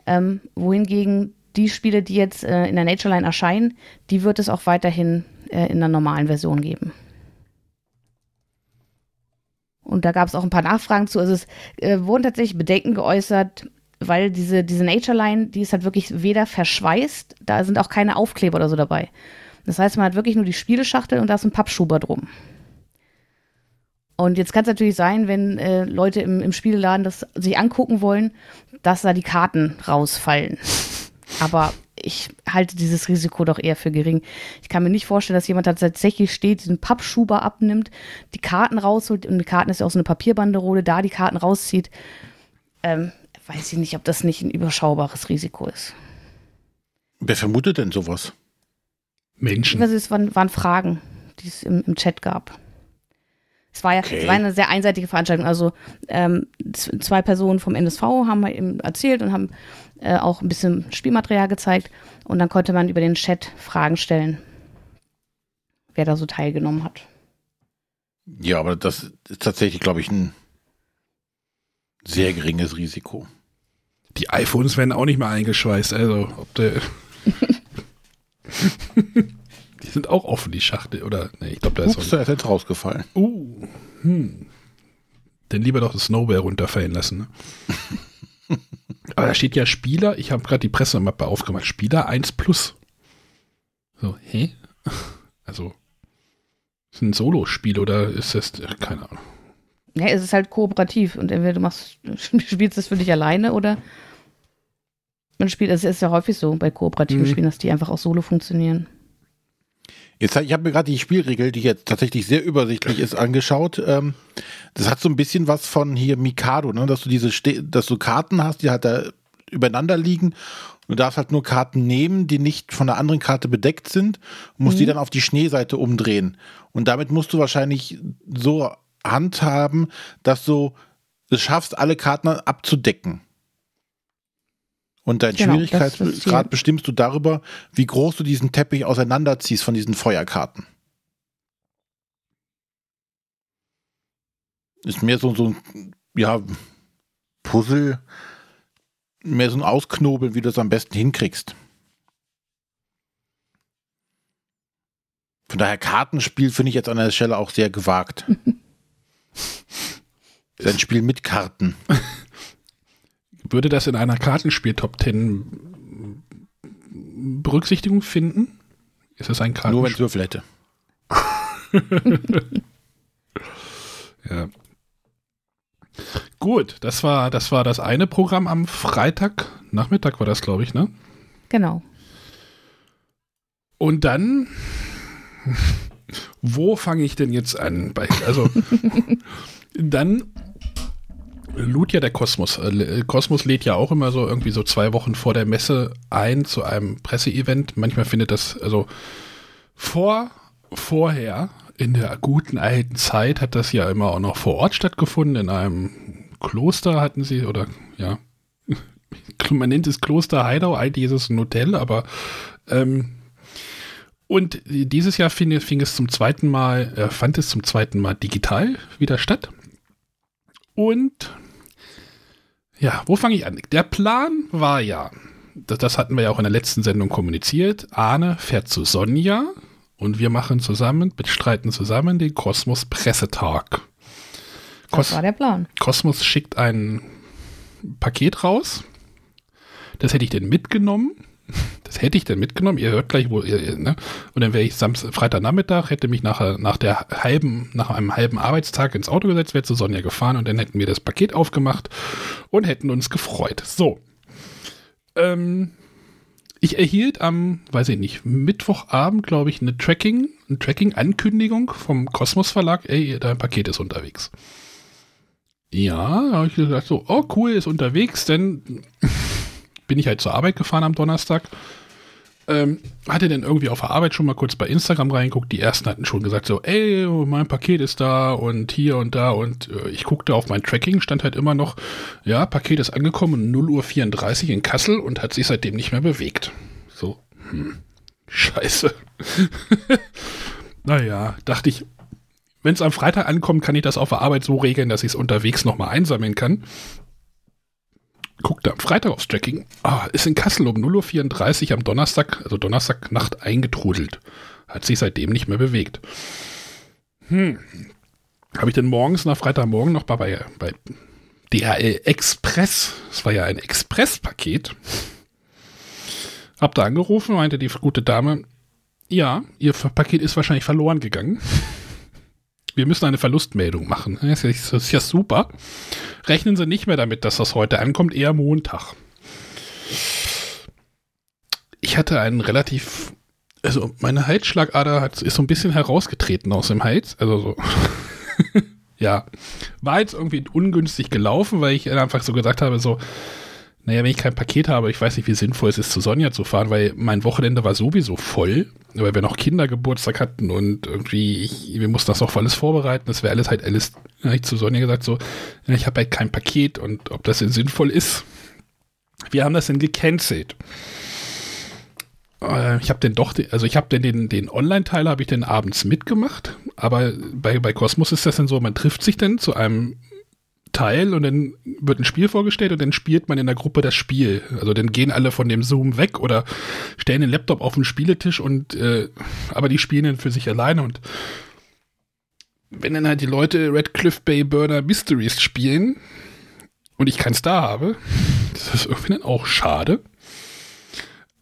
Ähm, wohingegen die Spiele, die jetzt äh, in der Nature Line erscheinen, die wird es auch weiterhin äh, in der normalen Version geben. Und da gab es auch ein paar Nachfragen zu. Also es äh, wurden tatsächlich Bedenken geäußert, weil diese, diese Nature Line, die ist halt wirklich weder verschweißt, da sind auch keine Aufkleber oder so dabei. Das heißt, man hat wirklich nur die Spieleschachtel und da ist ein Pappschuber drum. Und jetzt kann es natürlich sein, wenn äh, Leute im, im Spielladen das sich angucken wollen, dass da die Karten rausfallen. Aber ich halte dieses Risiko doch eher für gering. Ich kann mir nicht vorstellen, dass jemand tatsächlich steht, diesen Pappschuber abnimmt, die Karten rausholt und die Karten ist ja auch so eine Papierbanderole, da die Karten rauszieht. Ähm, weiß ich nicht, ob das nicht ein überschaubares Risiko ist. Wer vermutet denn sowas? Menschen. Also es waren, waren Fragen, die es im, im Chat gab. Es war ja Okay. es war eine sehr einseitige Veranstaltung. Also ähm, zwei Personen vom NSV haben halt eben erzählt und haben äh, auch ein bisschen Spielmaterial gezeigt. Und dann konnte man über den Chat Fragen stellen, wer da so teilgenommen hat. Ja, aber das ist tatsächlich, glaube ich, ein sehr geringes Risiko. Die iPhones werden auch nicht mehr eingeschweißt. Also, ob der. [laughs] die sind auch offen, die Schachtel. Oder, nee, ich glaube, da ist Ups, da ist jetzt rausgefallen. Uh, hm. Dann lieber doch das Snowball runterfallen lassen. Ne? [laughs] Aber da steht ja Spieler, ich habe gerade die Pressemappe aufgemacht, Spieler 1 plus. So, hä? [laughs] Also, ist ein Solospiel oder ist das, keine Ahnung. Ja, es ist halt kooperativ und entweder du machst, [laughs] spielst es für dich alleine oder man spielt, es ist ja häufig so bei kooperativen Mhm. Spielen, dass die einfach auch solo funktionieren. Jetzt, ich habe mir gerade die Spielregel, die jetzt tatsächlich sehr übersichtlich ist, angeschaut. Ähm, das hat so ein bisschen was von hier Mikado, ne? dass du diese, Ste dass du Karten hast, die halt da übereinander liegen. Du darfst halt nur Karten nehmen, die nicht von der anderen Karte bedeckt sind und musst die dann auf die Schneeseite umdrehen. Und damit musst du wahrscheinlich so handhaben, dass du es schaffst, alle Karten abzudecken. Und dein Genau, Schwierigkeitsgrad bestimmst du darüber, wie groß du diesen Teppich auseinanderziehst von diesen Feuerkarten. Ist mehr so, so ein, ja, Puzzle, mehr so ein Ausknobeln, wie du es am besten hinkriegst. Von daher Kartenspiel finde ich jetzt an der Stelle auch sehr gewagt. [laughs] Ist ein Spiel mit Karten. [laughs] Würde das in einer Kartenspiel-Top 10 Berücksichtigung finden? Ist das ein Nur wenn es Kartenspiel? Würfel hätte. [laughs] Ja. Gut, das war, das war das eine Programm am Freitag. Nachmittag war das, glaube ich, ne? Genau. Und dann, [laughs] wo fange ich denn jetzt an? Bei, also, dann lud ja der Kosmos. Äh, Kosmos lädt ja auch immer so irgendwie so zwei Wochen vor der Messe ein zu einem Presseevent. Manchmal findet das, also vor, vorher, in der guten alten Zeit, hat das ja immer auch noch vor Ort stattgefunden. In einem Kloster hatten sie, oder ja, [laughs] man nennt es Kloster Heidau, eigentlich ist es ein Hotel, aber ähm, und dieses Jahr fing, fing es zum zweiten Mal, äh, fand es zum zweiten Mal digital wieder statt. Und ja, wo fange ich an? Der Plan war ja, das, das hatten wir ja auch in der letzten Sendung kommuniziert. Arne fährt zu Sonja und wir machen zusammen, bestreiten zusammen den Kosmos Pressetag. Das Kos war der Plan. Kosmos schickt ein Paket raus. Das hätte ich denn mitgenommen. Das hätte ich denn mitgenommen. Ihr hört gleich, wo ihr, ihr, ne? Und dann wäre ich Samstag, Freitagnachmittag, hätte mich nachher, nach der halben, nach einem halben Arbeitstag ins Auto gesetzt, wäre zu Sonja gefahren und dann hätten wir das Paket aufgemacht und hätten uns gefreut. So. Ähm, ich erhielt am, weiß ich nicht, Mittwochabend, glaube ich, eine Tracking, eine Tracking-Ankündigung vom Kosmos Verlag, ey, dein Paket ist unterwegs. Ja, da habe ich gesagt, so, oh cool, ist unterwegs, dann bin ich halt zur Arbeit gefahren am Donnerstag. Ähm, hatte dann irgendwie auf der Arbeit schon mal kurz bei Instagram reingeguckt. Die ersten hatten schon gesagt, so, ey, mein Paket ist da und hier und da. Und äh, ich guckte auf mein Tracking, stand halt immer noch, ja, Paket ist angekommen, 0 Uhr 34 in Kassel und hat sich seitdem nicht mehr bewegt. So, hm, scheiße. [laughs] naja, dachte ich, wenn es am Freitag ankommt, kann ich das auf der Arbeit so regeln, dass ich es unterwegs nochmal einsammeln kann. Guckte am Freitag aufs Tracking. Ah, ist in Kassel um 0.34 Uhr am Donnerstag, also Donnerstagnacht eingetrudelt. Hat sich seitdem nicht mehr bewegt. Hm. habe ich dann morgens nach Freitagmorgen noch bei, bei, DHL Express, das war ja ein Express-Paket, hab da angerufen, meinte die gute Dame, ja, ihr Paket ist wahrscheinlich verloren gegangen. Wir müssen eine Verlustmeldung machen. Das ist, ja super. Rechnen Sie nicht mehr damit, dass das heute ankommt, eher Montag. Ich hatte einen relativ, also meine Halsschlagader hat, ist so ein bisschen herausgetreten aus dem Hals. Also so. [laughs] ja. War jetzt irgendwie ungünstig gelaufen, weil ich einfach so gesagt habe, so, naja, wenn ich kein Paket habe, ich weiß nicht, wie sinnvoll es ist, zu Sonja zu fahren, weil mein Wochenende war sowieso voll, weil wir noch Kindergeburtstag hatten und irgendwie, ich, wir mussten das auch alles vorbereiten. Das wäre alles halt alles, habe ich zu Sonja gesagt, so, ich habe halt kein Paket und ob das denn sinnvoll ist. Wir haben das dann gecancelt. Äh, ich habe den doch, also ich habe den, den, den Online-Teil habe ich dann abends mitgemacht, aber bei, bei Cosmos ist das dann so, man trifft sich dann zu einem Teil und dann wird ein Spiel vorgestellt und dann spielt man in der Gruppe das Spiel. Also dann gehen alle von dem Zoom weg oder stellen den Laptop auf den Spieletisch und äh, aber die spielen dann für sich alleine und wenn dann halt die Leute Red Cliff Bay Burner Mysteries spielen und ich keins da habe, [laughs] das ist irgendwie dann auch schade.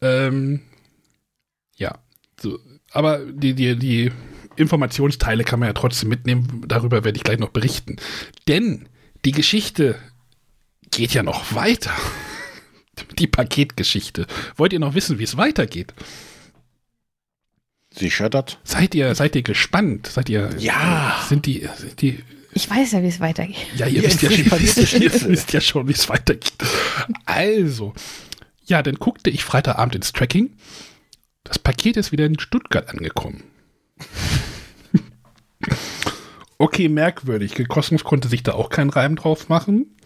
Ähm, ja, so, aber die, die, die Informationsteile kann man ja trotzdem mitnehmen. Darüber werde ich gleich noch berichten. Denn die Geschichte geht ja noch weiter. Die Paketgeschichte. Wollt ihr noch wissen, wie es weitergeht? Sie schüttert. Seid ihr, seid ihr gespannt? Seid ihr. Ja. Sind die, sind die. Ich weiß ja, wie es weitergeht. Ja, ihr wisst ja, schon, ihr wisst ja schon, wie es [laughs] weitergeht. Also. Ja, dann guckte ich Freitagabend ins Tracking. Das Paket ist wieder in Stuttgart angekommen. Okay, merkwürdig. Kosmos konnte sich da auch keinen Reim drauf machen.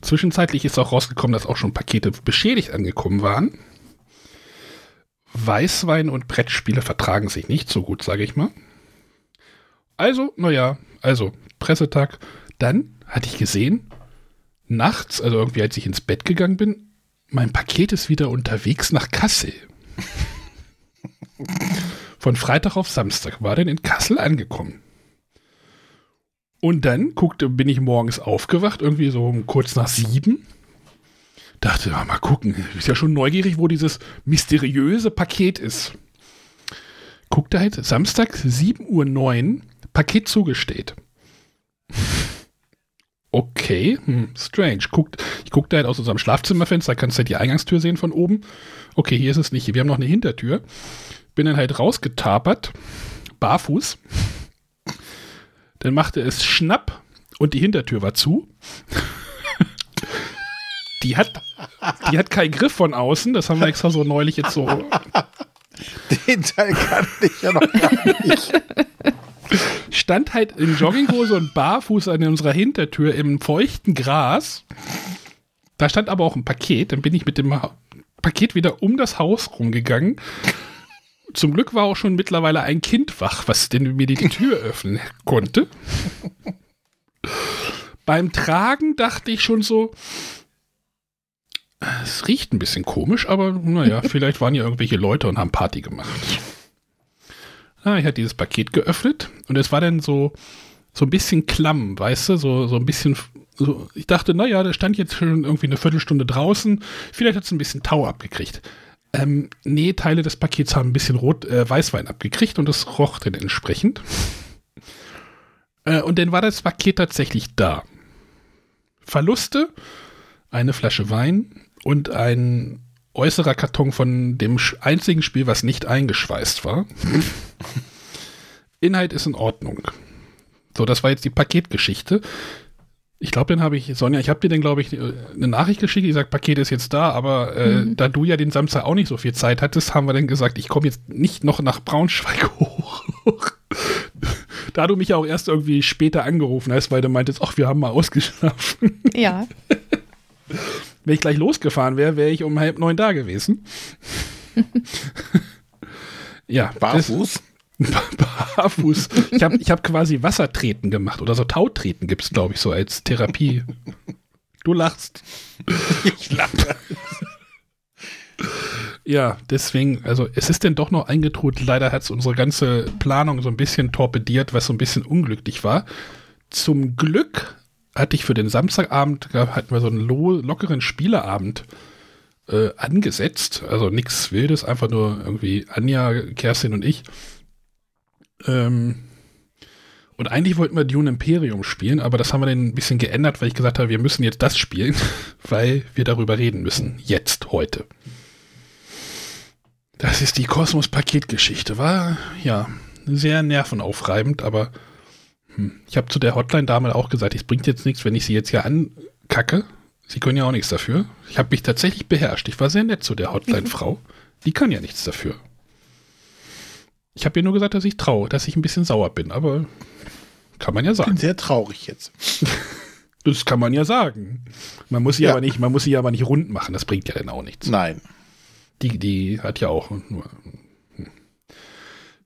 Zwischenzeitlich ist auch rausgekommen, dass auch schon Pakete beschädigt angekommen waren. Weißwein und Brettspiele vertragen sich nicht so gut, sage ich mal. Also, naja, also Pressetag. Dann hatte ich gesehen, nachts, also irgendwie als ich ins Bett gegangen bin, mein Paket ist wieder unterwegs nach Kassel. [laughs] Von Freitag auf Samstag war denn in Kassel angekommen. Und dann guckte, bin ich morgens aufgewacht, irgendwie so um kurz nach sieben. Dachte, ja, mal gucken, ist ja schon neugierig, wo dieses mysteriöse Paket ist. Guckte halt, Samstag, 7.09 Uhr, Paket zugestellt. [laughs] Okay, hm, strange. Guckt, ich guckte halt aus unserem Schlafzimmerfenster, kannst du halt die Eingangstür sehen von oben. Okay, hier ist es nicht. Wir haben noch eine Hintertür. Bin dann halt rausgetapert, barfuß. Dann machte es Schnapp und die Hintertür war zu. Die hat, die hat keinen Griff von außen. Das haben wir extra so neulich jetzt so. [laughs] Den Teil kann ich ja noch gar nicht. Stand halt in Jogginghose und barfuß an unserer Hintertür im feuchten Gras. Da stand aber auch ein Paket. Dann bin ich mit dem Paket wieder um das Haus rumgegangen. Zum Glück war auch schon mittlerweile ein Kind wach, was denn mir die Tür öffnen konnte. Beim Tragen dachte ich schon so, es riecht ein bisschen komisch, aber naja, [laughs] vielleicht waren ja irgendwelche Leute und haben Party gemacht. Ah, ich hatte dieses Paket geöffnet und es war dann so, so ein bisschen klamm, weißt du, so, so ein bisschen, so, ich dachte, naja, der stand jetzt schon irgendwie eine Viertelstunde draußen, vielleicht hat es ein bisschen Tau abgekriegt. Ähm, nee, Teile des Pakets haben ein bisschen Rot, äh, Weißwein abgekriegt und es roch dann entsprechend. [laughs] Äh, und dann war das Paket tatsächlich da. Verluste, eine Flasche Wein und ein äußerer Karton von dem einzigen Spiel, was nicht eingeschweißt war. [laughs] Inhalt ist in Ordnung. So, das war jetzt die Paketgeschichte. Ich glaube, dann habe ich, Sonja, ich habe dir dann, glaube ich, eine Nachricht geschickt, die sagt, Paket ist jetzt da, aber äh, da du ja den Samstag auch nicht so viel Zeit hattest, haben wir dann gesagt, ich komme jetzt nicht noch nach Braunschweig [laughs] hoch. da du mich ja auch erst irgendwie später angerufen hast, weil du meintest, ach, wir haben mal ausgeschlafen. Ja. [laughs] Wenn ich gleich losgefahren wäre, wäre ich um halb neun da gewesen. [laughs] ja, das- Barfuß. [laughs] Barfuß. Ich habe ich hab quasi Wassertreten gemacht oder so Tautreten gibt es, glaube ich, so als Therapie. Du lachst. Ich lache. Ja, deswegen, also es ist denn doch noch eingetrudelt. Leider hat es unsere ganze Planung so ein bisschen torpediert, was so ein bisschen unglücklich war. zum Glück hatte ich für den Samstagabend, hatten wir so einen lo lockeren Spieleabend äh, angesetzt. Also nichts Wildes, einfach nur irgendwie Anja, Kerstin und ich. Ähm, und eigentlich wollten wir Dune Imperium spielen, aber das haben wir dann ein bisschen geändert, weil ich gesagt habe, wir müssen jetzt das spielen, [laughs] weil wir darüber reden müssen. Jetzt, heute. Das ist die Kosmos-Paketgeschichte. War, ja, sehr nervenaufreibend, aber hm, ich habe zu der Hotline-Dame auch gesagt, es bringt jetzt nichts, wenn ich sie jetzt hier ankacke. Sie können ja auch nichts dafür. Ich habe mich tatsächlich beherrscht. Ich war sehr nett zu der Hotline-Frau. Die kann ja nichts dafür. Ich habe ihr nur gesagt, dass ich traue, dass ich ein bisschen sauer bin, aber kann man ja Ich bin sagen. sehr traurig jetzt. [laughs] Das kann man ja sagen. Man muss sie Ja. aber nicht, man muss sie aber nicht rund machen. Das bringt ja dann auch nichts. Nein. Die, die hat ja auch nur.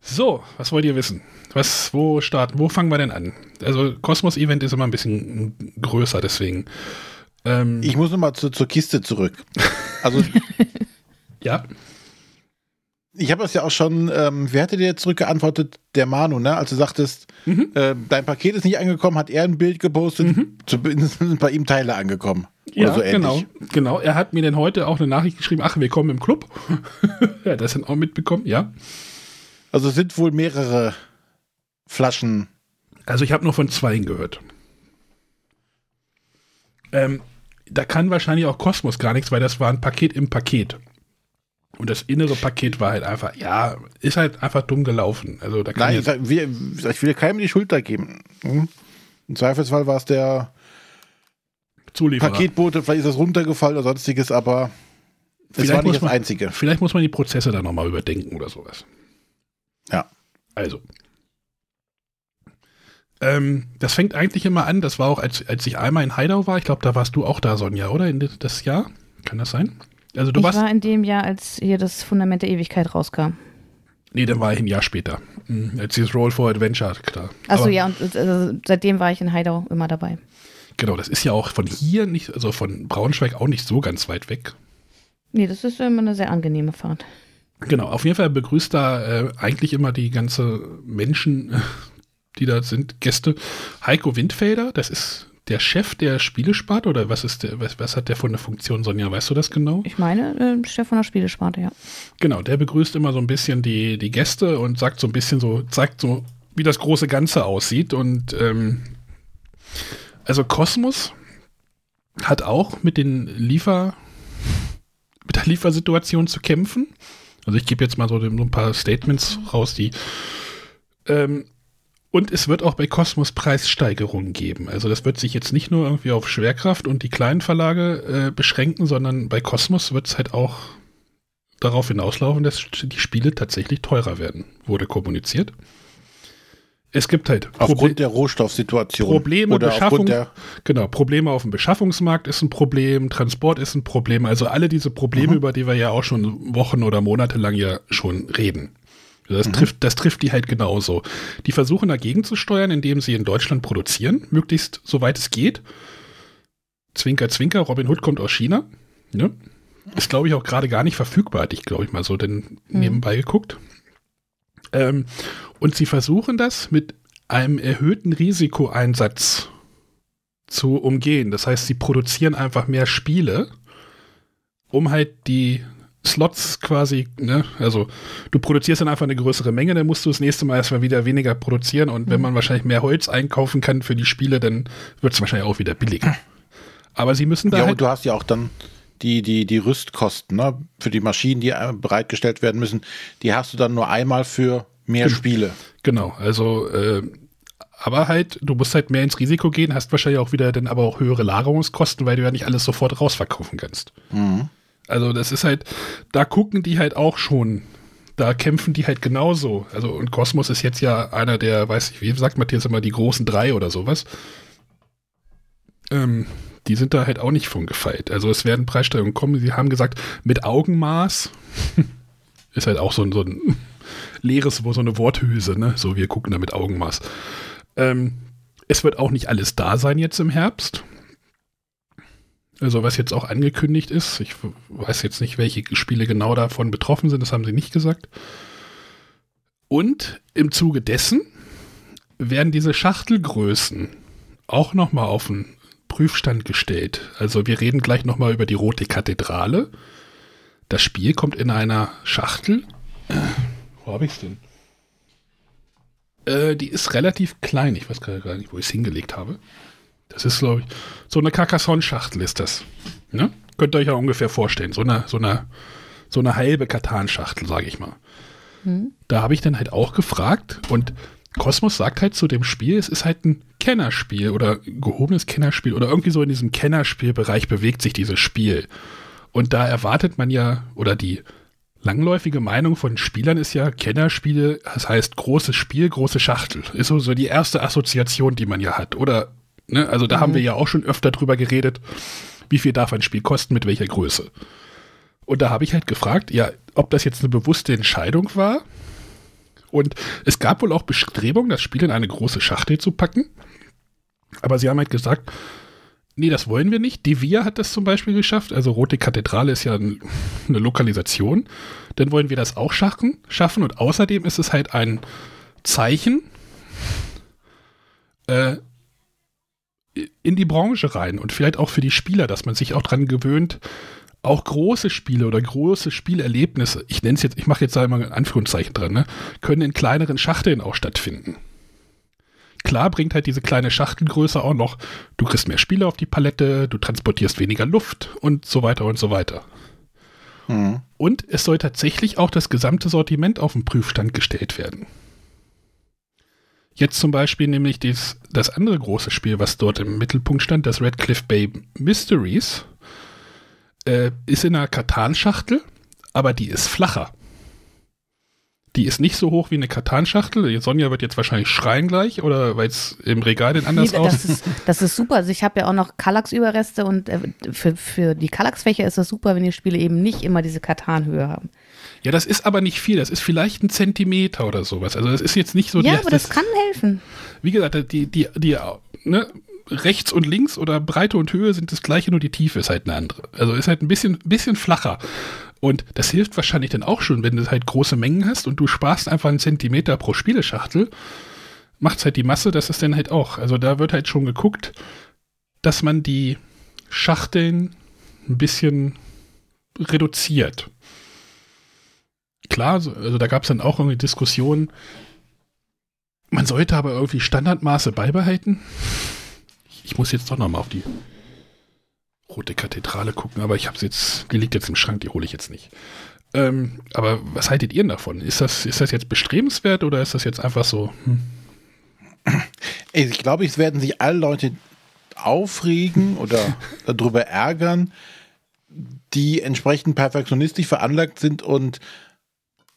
So, was wollt ihr wissen? Was, wo starten, wo fangen wir denn an? Also Kosmos-Event ist immer ein bisschen größer, deswegen. Ähm, Ich muss nochmal zu, zur Kiste zurück. Also, [laughs] ja, ich habe das ja auch schon, ähm, wer hatte dir jetzt zurückgeantwortet? Der Manu, ne? Als du sagtest, Mhm. äh, dein Paket ist nicht angekommen, hat er ein Bild gepostet, zumindest sind bei ihm Teile angekommen. Oder ja so ähnlich. genau, genau. Er hat mir dann heute auch eine Nachricht geschrieben, ach, willkommen im Club. [laughs] er hat das dann auch mitbekommen, ja. Also es sind wohl mehrere Flaschen. Also ich habe nur von zweien gehört. Ähm, da kann wahrscheinlich auch Kosmos gar nichts, weil das war ein Paket im Paket. Und das innere Paket war halt einfach, ja, ist halt einfach dumm gelaufen. Also da kann Nein, ich, ich will keinem die Schuld da geben. Hm? Im Zweifelsfall war es der Zulieferer. Paketbote, vielleicht ist das runtergefallen oder sonstiges, aber es Vielleicht war nicht das man- Einzige. Vielleicht muss man die Prozesse da nochmal überdenken oder sowas. Ja. Also. Ähm, das fängt eigentlich immer an, das war auch, als, als ich einmal in Heidau war, ich glaube, da warst du auch da, Sonja, oder? In das Jahr? Kann das sein? Also du ich warst. war in dem Jahr, als hier das Fundament der Ewigkeit rauskam. Nee, dann war ich ein Jahr später. Mhm, Als dieses Roll for Adventure, klar. Achso, ja, und äh, seitdem war ich in Heidau immer dabei. Genau, das ist ja auch von hier nicht, also von Braunschweig auch nicht so ganz weit weg. Nee, das ist immer eine sehr angenehme Fahrt. Genau, auf jeden Fall begrüßt da äh, eigentlich immer die ganze Menschen, äh, die da sind, Gäste. Heiko Windfelder, das ist der Chef der Spielesparte oder was ist der, was, was hat der für eine Funktion, Sonja? Weißt du das genau? Ich meine, äh, Chef von der Spielesparte, ja. Genau, der begrüßt immer so ein bisschen die, die Gäste und sagt so ein bisschen so, zeigt so, wie das große Ganze aussieht. Und ähm, also Kosmos hat auch mit den Liefer, mit der Liefersituation zu kämpfen. Also ich gebe jetzt mal so ein paar Statements raus, die ähm, und es wird auch bei Kosmos Preissteigerungen geben. Also das wird sich jetzt nicht nur irgendwie auf Schwerkraft und die kleinen Verlage äh, beschränken, sondern bei Kosmos wird es halt auch darauf hinauslaufen, dass die Spiele tatsächlich teurer werden, wurde kommuniziert. Es gibt halt Aufgrund der Rohstoffsituation. Probleme, oder Beschaffung, der genau, Probleme auf dem Beschaffungsmarkt ist ein Problem, Transport ist ein Problem, also alle diese Probleme, Mhm. über die wir ja auch schon Wochen oder Monate lang ja schon reden. Mhm. Das, trifft, das trifft die halt genauso. Die versuchen dagegen zu steuern, indem sie in Deutschland produzieren, möglichst soweit es geht. Zwinker, Zwinker, Robin Hood kommt aus China. Ne? Ist, glaube ich, auch gerade gar nicht verfügbar, hatte ich, glaube ich, mal so denn nebenbei geguckt. Ähm, und sie versuchen das mit einem erhöhten Risikoeinsatz zu umgehen. Das heißt, sie produzieren einfach mehr Spiele, um halt die Slots quasi, ne, also du produzierst dann einfach eine größere Menge, dann musst du das nächste Mal erstmal wieder weniger produzieren und wenn man wahrscheinlich mehr Holz einkaufen kann für die Spiele, dann wird es wahrscheinlich auch wieder billiger. Aber sie müssen da Ja, und halt, du hast ja auch dann die, die, die Rüstkosten, ne? Für die Maschinen, die äh, bereitgestellt werden müssen, die hast du dann nur einmal für mehr Spiele. genau, also äh, aber halt, du musst halt mehr ins Risiko gehen, hast wahrscheinlich auch wieder dann aber auch höhere Lagerungskosten, weil du ja nicht alles sofort rausverkaufen kannst. Also das ist halt, da gucken die halt auch schon, da kämpfen die halt genauso. Also und Kosmos ist jetzt ja einer der, weiß ich, wie sagt Matthias immer, die großen drei oder sowas. Ähm, die sind da halt auch nicht von gefeit. Also es werden Preissteigerungen kommen. Sie haben gesagt, mit Augenmaß [laughs] ist halt auch so ein, so ein [laughs] leeres, so eine Worthülse, ne? So, wir gucken da mit Augenmaß. Ähm, es wird auch nicht alles da sein jetzt im Herbst. Also was jetzt auch angekündigt ist, ich weiß jetzt nicht, welche Spiele genau davon betroffen sind, das haben sie nicht gesagt. Und im Zuge dessen werden diese Schachtelgrößen auch nochmal auf den Prüfstand gestellt. Also wir reden gleich nochmal über die Rote Kathedrale. Das Spiel kommt in einer Schachtel. Äh, wo habe ich es denn? Äh, die ist relativ klein. Ich weiß gar nicht, wo ich es hingelegt habe. Das ist, glaube ich, so eine Carcassonne-Schachtel ist das. Ne? Könnt ihr euch ja ungefähr vorstellen. So eine, so eine, so eine halbe Katan-Schachtel, sage ich mal. Hm. Da habe ich dann halt auch gefragt und Kosmos sagt halt zu dem Spiel, es ist halt ein Kennerspiel oder gehobenes Kennerspiel oder irgendwie so in diesem Kennerspielbereich bewegt sich dieses Spiel. Und da erwartet man ja, oder die langläufige Meinung von Spielern ist ja, Kennerspiele, das heißt großes Spiel, große Schachtel. Ist so, so die erste Assoziation, die man ja hat. Oder, ne, also da mhm. haben wir ja auch schon öfter drüber geredet, wie viel darf ein Spiel kosten, mit welcher Größe. Und da habe ich halt gefragt, ja, ob das jetzt eine bewusste Entscheidung war. Und es gab wohl auch Bestrebungen, das Spiel in eine große Schachtel zu packen. Aber sie haben halt gesagt, nee, das wollen wir nicht. Devia hat das zum Beispiel geschafft. Also Rote Kathedrale ist ja eine Lokalisation. Dann wollen wir das auch schaffen. schaffen. Und außerdem ist es halt ein Zeichen äh, in die Branche rein und vielleicht auch für die Spieler, dass man sich auch dran gewöhnt, auch große Spiele oder große Spielerlebnisse, ich nenne es jetzt, ich mache jetzt einmal ein Anführungszeichen dran, ne, können in kleineren Schachteln auch stattfinden. Klar bringt halt diese kleine Schachtelgröße auch noch, du kriegst mehr Spiele auf die Palette, du transportierst weniger Luft und so weiter und so weiter. Mhm. Und es soll tatsächlich auch das gesamte Sortiment auf den Prüfstand gestellt werden. Jetzt zum Beispiel nämlich dies, das andere große Spiel, was dort im Mittelpunkt stand, das Red Cliff Bay Mysteries äh, ist in einer Katan-Schachtel, aber die ist flacher. Die ist nicht so hoch wie eine Katan-Schachtel. Sonja wird jetzt wahrscheinlich schreien gleich oder weil es im Regal denn anders nee, das aussieht. Ist, das ist super. Also ich habe ja auch noch Kallax-Überreste und äh, für, für die Kallax-Fächer ist das super, wenn die Spiele eben nicht immer diese Katan-Höhe haben. Ja, das ist aber nicht viel. Das ist vielleicht ein Zentimeter oder sowas. Also das ist jetzt nicht so. Ja, die, aber das, das, kann helfen. Wie gesagt, die, die, die, ne, rechts und links oder Breite und Höhe sind das gleiche, nur die Tiefe ist halt eine andere. Also ist halt ein bisschen, bisschen flacher. Und das hilft wahrscheinlich dann auch schon, wenn du halt große Mengen hast und du sparst einfach einen Zentimeter pro Spieleschachtel, macht halt die Masse, das ist dann halt auch. Also da wird halt schon geguckt, dass man die Schachteln ein bisschen reduziert. Klar, also da gab es dann auch irgendwie Diskussionen, man sollte aber irgendwie Standardmaße beibehalten. Ich muss jetzt doch nochmal auf die rote Kathedrale gucken, aber ich habe es jetzt, die liegt jetzt im Schrank, die hole ich jetzt nicht. Ähm, aber was haltet ihr davon? Ist das, ist das jetzt bestrebenswert oder ist das jetzt einfach so? Hm? Ich glaube, es werden sich alle Leute aufregen oder [laughs] darüber ärgern, die entsprechend perfektionistisch veranlagt sind und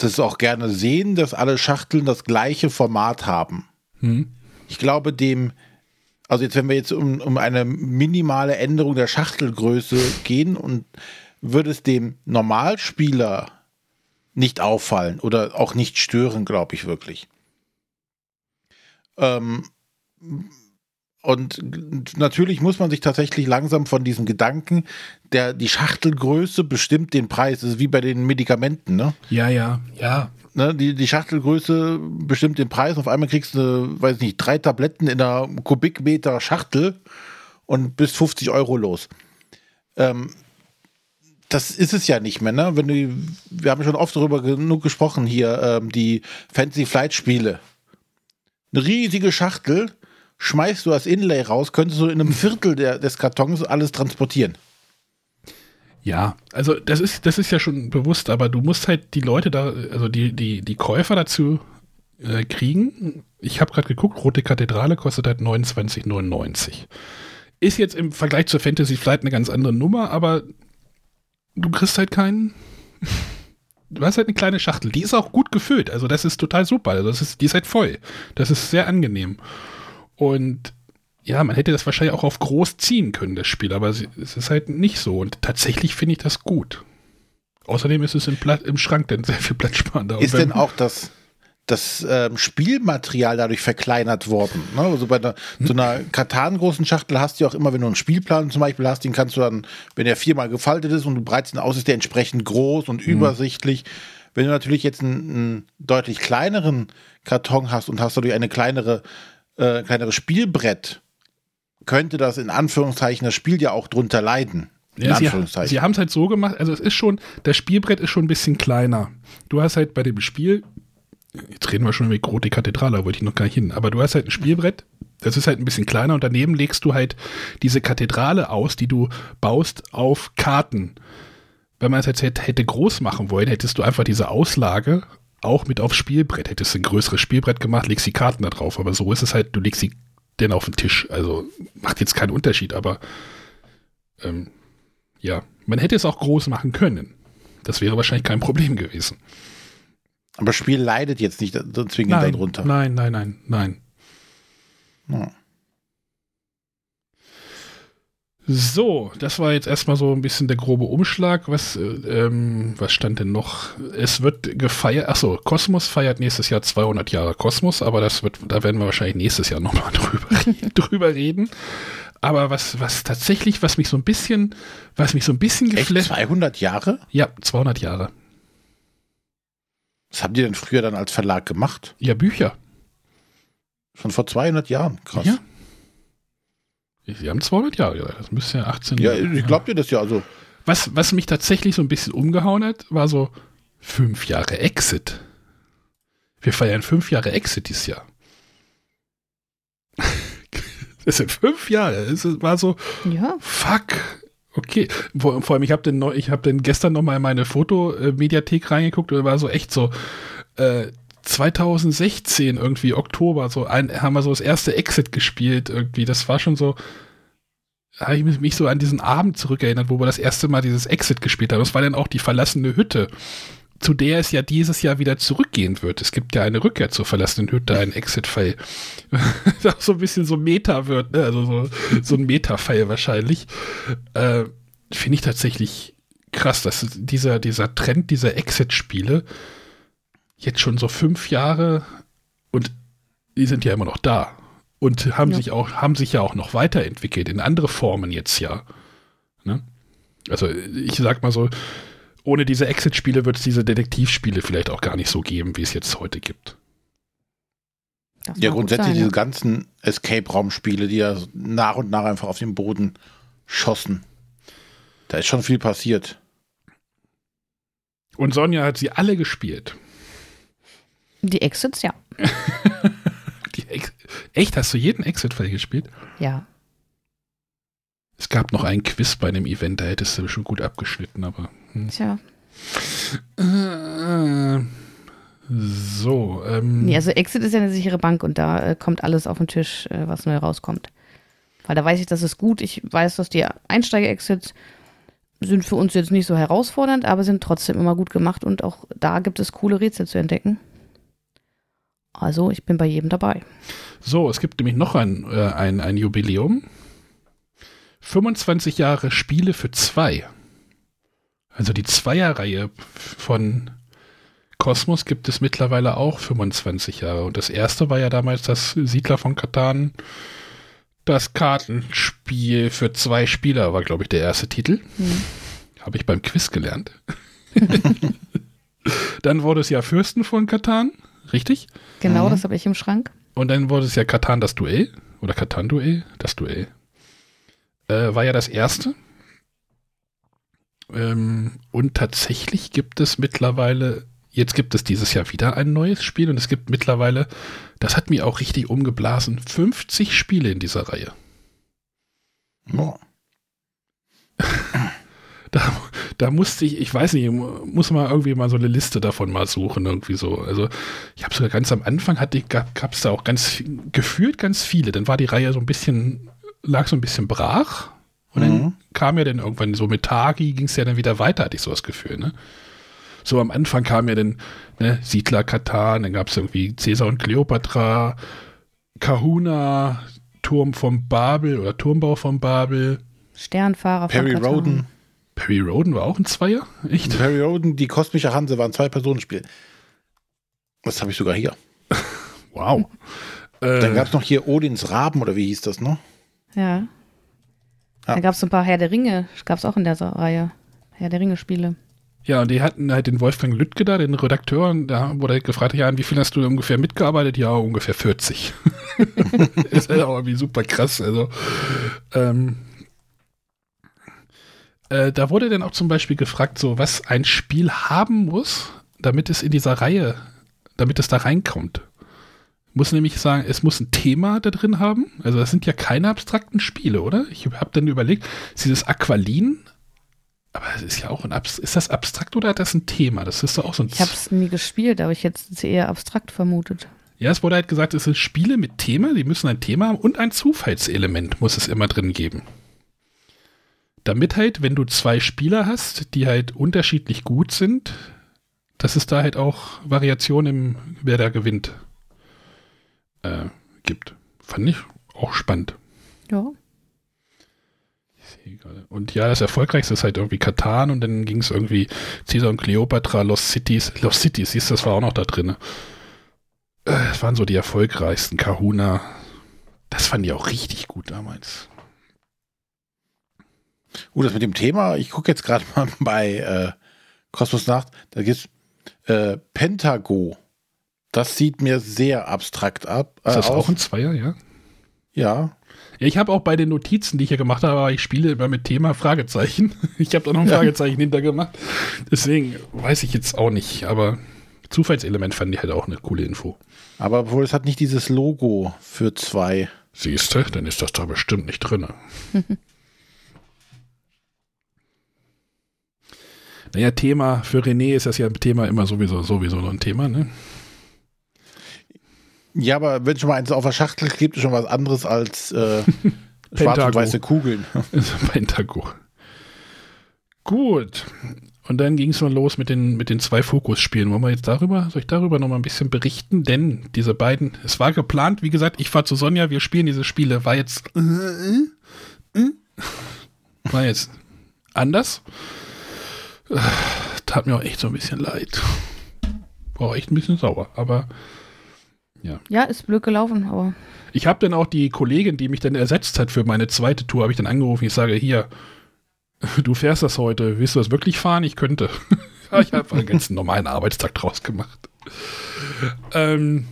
das auch gerne sehen, dass alle Schachteln das gleiche Format haben. Hm. Ich glaube, dem also jetzt, wenn wir jetzt um, um eine minimale Änderung der Schachtelgröße gehen und würde es dem Normalspieler nicht auffallen oder auch nicht stören, glaube ich wirklich. Ähm, und natürlich muss man sich tatsächlich langsam von diesem Gedanken, der die Schachtelgröße bestimmt den Preis, das ist wie bei den Medikamenten, ne? Ja, ja, ja. Ne, die, die Schachtelgröße bestimmt den Preis. Auf einmal kriegst du, weiß nicht, drei Tabletten in einer Kubikmeter Schachtel und bist 50 Euro los. Ähm, das ist es ja nicht mehr, ne? Wenn du, wir haben schon oft darüber genug gesprochen hier, ähm, die Fancy Flight Spiele. Eine riesige Schachtel, schmeißt du das Inlay raus, könntest du in einem Viertel der, des Kartons alles transportieren. Ja, also das ist, das ist ja schon bewusst, aber du musst halt die Leute da, also die, die, die Käufer dazu äh, kriegen. Ich habe gerade geguckt, Rote Kathedrale kostet halt 29,99. Ist jetzt im Vergleich zur Fantasy Flight eine ganz andere Nummer, aber du kriegst halt keinen. [laughs] Du hast halt eine kleine Schachtel. Die ist auch gut gefüllt. Also, das ist total super. Also, das ist, die ist halt voll. Das ist sehr angenehm. Und ja, man hätte das wahrscheinlich auch auf groß ziehen können, das Spiel, aber es ist halt nicht so. Und tatsächlich finde ich das gut. Außerdem ist es im, Pla im Schrank dann sehr viel platzsparender. Ist denn auch das, das ähm, Spielmaterial dadurch verkleinert worden? Ne? Also bei einer, so einer Katan-großen Schachtel hast du ja auch immer, wenn du einen Spielplan zum Beispiel hast, den kannst du dann, wenn der viermal gefaltet ist und du breitest ihn aus, ist der entsprechend groß und hm. übersichtlich. Wenn du natürlich jetzt einen, einen, deutlich kleineren Karton hast und hast dadurch eine kleinere, äh, kleinere Spielbrett, könnte das in Anführungszeichen das Spiel ja auch drunter leiden. In Ja, sie Anführungszeichen. sie haben es halt so gemacht, also es ist schon, das Spielbrett ist schon ein bisschen kleiner. Du hast halt bei dem Spiel, jetzt reden wir schon über Grote Kathedrale, da wollte ich noch gar nicht hin, aber du hast halt ein Spielbrett, das ist halt ein bisschen kleiner und daneben legst du halt diese Kathedrale aus, die du baust auf Karten. Wenn man es jetzt hätte groß machen wollen, hättest du einfach diese Auslage auch mit aufs Spielbrett. Hättest du ein größeres Spielbrett gemacht, legst die Karten da drauf. Aber so ist es halt, du legst sie denn auf den Tisch. Also macht jetzt keinen Unterschied, aber ähm, ja, man hätte es auch groß machen können. Das wäre wahrscheinlich kein Problem gewesen. Aber das Spiel leidet jetzt nicht zwingend Nein, darunter. nein, nein, nein, nein. Ja. So, das war jetzt erstmal so ein bisschen der grobe Umschlag. Was, äh, ähm, was stand denn noch? Es wird gefeiert, achso, Kosmos feiert nächstes Jahr 200 Jahre Kosmos, aber das wird, da werden wir wahrscheinlich nächstes Jahr nochmal [laughs] drüber, drüber reden. Aber was, was tatsächlich, was mich so ein bisschen, was mich so ein bisschen geflasht, 200 Jahre? ja, 200 Jahre. Was haben die denn früher dann als Verlag gemacht? Ja, Bücher. Schon vor 200 Jahren? Krass. Ja. Sie haben 200 Jahre, ja, das müsste ja 18 Ja, ich glaub dir das ja. Also, Was, was mich tatsächlich so ein bisschen umgehauen hat, war so fünf Jahre Exit. Wir feiern fünf Jahre Exit dieses Jahr. [laughs] Das sind fünf Jahre. Es war so, Ja, fuck. Okay. Vor, vor allem, ich habe den, neu- ich hab den gestern nochmal in meine Fotomediathek reingeguckt und war so echt so, äh, 2016 irgendwie Oktober so ein, haben wir so das erste Exit gespielt irgendwie. Das war schon so, habe ich mich- so an diesen Abend zurückerinnert, wo wir das erste Mal dieses Exit gespielt haben. Das war dann auch die verlassene Hütte, zu der es ja dieses Jahr wieder zurückgehen wird. Es gibt ja eine Rückkehr zur verlassenen Hütte, einen Exit-Fall. [laughs] Das auch so ein bisschen so Meta wird, ne? also so, so ein Meta-Fall wahrscheinlich. Äh, Finde ich tatsächlich krass, dass dieser, dieser Trend dieser Exit-Spiele jetzt schon so fünf Jahre und die sind ja immer noch da und haben Ja. sich auch haben sich ja auch noch weiterentwickelt in andere Formen jetzt ja. Ne? Also ich sag mal so, ohne diese Exit-Spiele wird es diese Detektivspiele vielleicht auch gar nicht so geben, wie es jetzt heute gibt. das ja, grundsätzlich sein, diese ja. ganzen Escape-Raum-Spiele, die ja nach und nach einfach auf den Boden schossen. Da ist schon viel passiert. Und Sonja hat sie alle gespielt. Die Exits, ja. [laughs] Die Ex Echt, hast du jeden Exit-Fall gespielt? Ja. Es gab noch einen Quiz bei einem Event, da hättest du schon gut abgeschnitten, aber. Hm. Tja. Äh, so, ähm, Nee, also Exit ist ja eine sichere Bank und da äh, kommt alles auf den Tisch, äh, was neu rauskommt. Weil da weiß ich, das ist gut. Ich weiß, dass die Einsteiger-Exits sind für uns jetzt nicht so herausfordernd, aber sind trotzdem immer gut gemacht und auch da gibt es coole Rätsel zu entdecken. Also, ich bin bei jedem dabei. so, es gibt nämlich noch ein, äh, ein, ein Jubiläum. 25 Jahre Spiele für zwei. Also die Zweierreihe von Kosmos gibt es mittlerweile auch 25 Jahre. Und das erste war ja damals das Siedler von Katan. Das Kartenspiel für zwei Spieler war, glaube ich, der erste Titel. Hm. Habe ich beim Quiz gelernt. [laughs] dann wurde es ja Fürsten von Katan, richtig? Genau, Mhm. das habe ich im Schrank. Und dann wurde es ja Katan das Duell. Oder Katan-Duell? Das Duell. Äh, war ja das erste. Ähm, und tatsächlich gibt es mittlerweile, jetzt gibt es dieses Jahr wieder ein neues Spiel und es gibt mittlerweile, das hat mir auch richtig umgeblasen, 50 Spiele in dieser Reihe. Boah. Da, da musste ich, ich weiß nicht, muss mal irgendwie mal so eine Liste davon mal suchen, irgendwie so. Also ich habe sogar ganz am Anfang hatte ich, gab es da auch ganz gefühlt ganz viele. Dann war die Reihe so ein bisschen, lag so ein bisschen brach. Und dann Mhm. kam ja dann irgendwann so mit Tagi ging es ja dann wieder weiter, hatte ich so das Gefühl, ne? So am Anfang kam ja dann ne, Siedler Katan, dann gab es irgendwie Cäsar und Kleopatra, Kahuna, Turm vom Babel oder Turmbau vom Babel. Sternfahrer von Perry Katan. Roden. Perry Roden war auch ein Zweier? Echt? Perry Roden, die kosmische Hanse waren zwei Personenspiel. Das habe ich sogar hier. [laughs] Wow. Dann Äh, gab es noch hier Odins Raben oder wie hieß das noch? Ja. Ja. Da gab es ein paar Herr der Ringe, gab es auch in der Reihe. Herr der Ringe-Spiele. ja, und die hatten halt den Wolfgang Lüttke da, den Redakteur, und da wurde halt gefragt, ja, an wie viel hast du ungefähr mitgearbeitet? Ja, ungefähr 40. [laughs] ist halt auch irgendwie super krass. Also, ähm, äh, da wurde dann auch zum Beispiel gefragt, so was ein Spiel haben muss, damit es in dieser Reihe, damit es da reinkommt. Muss nämlich sagen, es muss ein Thema da drin haben. Also das sind ja keine abstrakten Spiele, oder? Ich habe dann überlegt, ist dieses Aqualin, aber es ist ja auch ein Abs ist das abstrakt oder hat das ein Thema? Das ist doch auch so ein Ich habe es nie gespielt, aber ich hätte es eher abstrakt vermutet. Ja, es wurde halt gesagt, es sind Spiele mit Thema, die müssen ein Thema haben und ein Zufallselement muss es immer drin geben. Damit halt, wenn du zwei Spieler hast, die halt unterschiedlich gut sind, dass es da halt auch Variationen im, wer da gewinnt, äh, gibt. Fand ich auch spannend. Ja. Und ja, das erfolgreichste ist halt irgendwie Katan und dann ging es irgendwie Caesar und Cleopatra, Lost Cities. Lost Cities, siehst du, das war auch noch da drin. Äh, Das waren so die erfolgreichsten. Kahuna. Das fand ich auch richtig gut damals. Uh, das mit dem Thema, ich gucke jetzt gerade mal [laughs] bei äh, Kosmos Nacht, da gibt's äh, Pentago. Das sieht mir sehr abstrakt ab. Ist äh, das aus. auch ein Zweier, ja? Ja. Ja, ich habe auch bei den Notizen, die ich hier gemacht habe, aber ich spiele immer mit Thema Fragezeichen. [laughs] Ich habe da noch ein Ja. Fragezeichen hintergemacht. Deswegen weiß ich jetzt auch nicht, aber Zufallselement fand ich halt auch eine coole Info. Aber obwohl es hat nicht dieses Logo für zwei. Siehst du, dann ist das da bestimmt nicht drin. [laughs] naja, Thema, für René ist das ja ein Thema immer sowieso, sowieso so ein Thema, ne? Ja, aber wenn schon mal eins auf der Schachtel gibt, ist schon was anderes als äh, [laughs] schwarz Pentago. und weiße Kugeln. [laughs] Also Pentago. Gut. Und dann ging es mal los mit den, mit den zwei Fokusspielen. Wollen wir jetzt darüber, soll ich darüber noch mal ein bisschen berichten? Denn diese beiden, es war geplant, wie gesagt, ich fahr zu Sonja, wir spielen diese Spiele, war jetzt, äh, äh, äh, war jetzt anders. Äh, Tat mir auch echt so ein bisschen leid. War auch echt ein bisschen sauer, aber Ja, ist blöd gelaufen, aber ich habe dann auch die Kollegin, die mich dann ersetzt hat für meine zweite Tour, habe ich dann angerufen. Ich sage, hier, du fährst das heute. Willst du das wirklich fahren? Ich könnte. [laughs] ja, ich habe einen ganz normalen Arbeitstag draus gemacht. Ähm,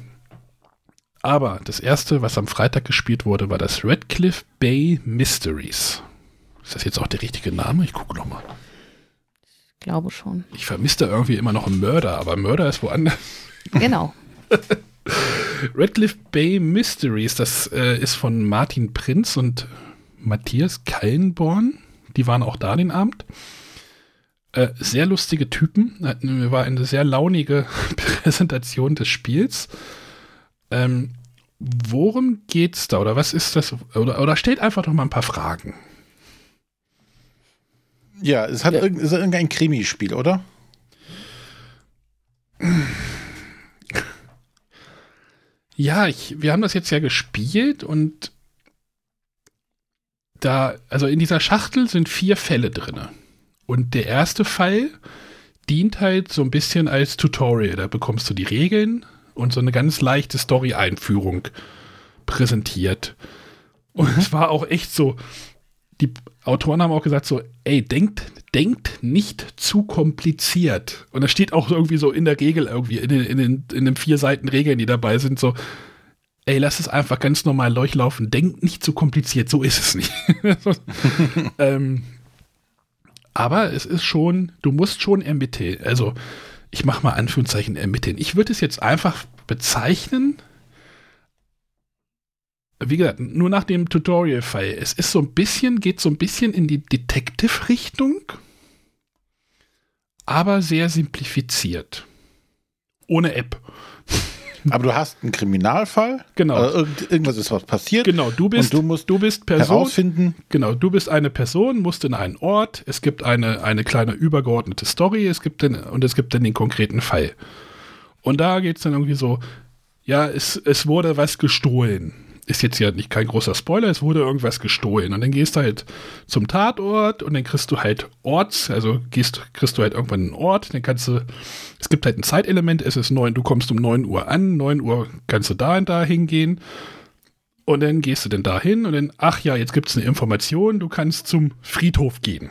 aber das erste, was am Freitag gespielt wurde, war das Redcliffe Bay Mysteries. Ist das jetzt auch der richtige Name? Ich gucke nochmal. Ich glaube schon. Ich vermisse da irgendwie immer noch einen Mörder, aber Mörder ist woanders. Genau. [laughs] Redcliffe Bay Mysteries, das äh, ist von Martin Prinz und Matthias Kallenborn. Die waren auch da den Abend. Äh, sehr lustige Typen. War eine sehr launige [laughs] Präsentation des Spiels. Ähm, worum geht's da? Oder was ist das? Oder, oder stellt einfach doch mal ein paar Fragen. Ja, es hat Ja. irgend, ist irgendein Krimispiel, oder? Ja, ich, wir haben das jetzt ja gespielt und da, also in dieser Schachtel sind vier Fälle drin. Und der erste Fall dient halt so ein bisschen als Tutorial. Da bekommst du die Regeln und so eine ganz leichte Story-Einführung präsentiert. Und es war auch echt so, die Autoren haben auch gesagt so, ey, denkt, denkt nicht zu kompliziert. Und das steht auch irgendwie so in der Regel irgendwie, in den, in den, in den vier Seiten Regeln, die dabei sind, so, ey, lass es einfach ganz normal durchlaufen, denkt nicht zu kompliziert, so ist es nicht. [laughs] ähm, aber es ist schon, du musst schon ermitteln. Also, ich mache mal Anführungszeichen ermitteln. Ich würde es jetzt einfach bezeichnen, wie gesagt, nur nach dem Tutorial-Fall. Es ist so ein bisschen, geht so ein bisschen in die Detective-Richtung, aber sehr simplifiziert. Ohne App. [laughs] Aber du hast einen Kriminalfall. Genau. Also irgend, irgendwas ist was passiert. Genau, du bist, du musst du bist Person, Herausfinden. Genau, du bist eine Person, musst in einen Ort, es gibt eine, eine kleine übergeordnete Story, es gibt den, und es gibt dann den konkreten Fall. Und da geht es dann irgendwie so, ja, es, es wurde was gestohlen. Ist jetzt ja nicht kein großer Spoiler, es wurde irgendwas gestohlen. Und dann gehst du halt zum Tatort und dann kriegst du halt Orts, also gehst, kriegst du halt irgendwann einen Ort, dann kannst du, es gibt halt ein Zeitelement, es ist neun, du kommst um 9 Uhr an, 9 Uhr kannst du da und da hingehen. Und dann gehst du denn da hin und dann, ach ja, jetzt gibt es eine Information, du kannst zum Friedhof gehen.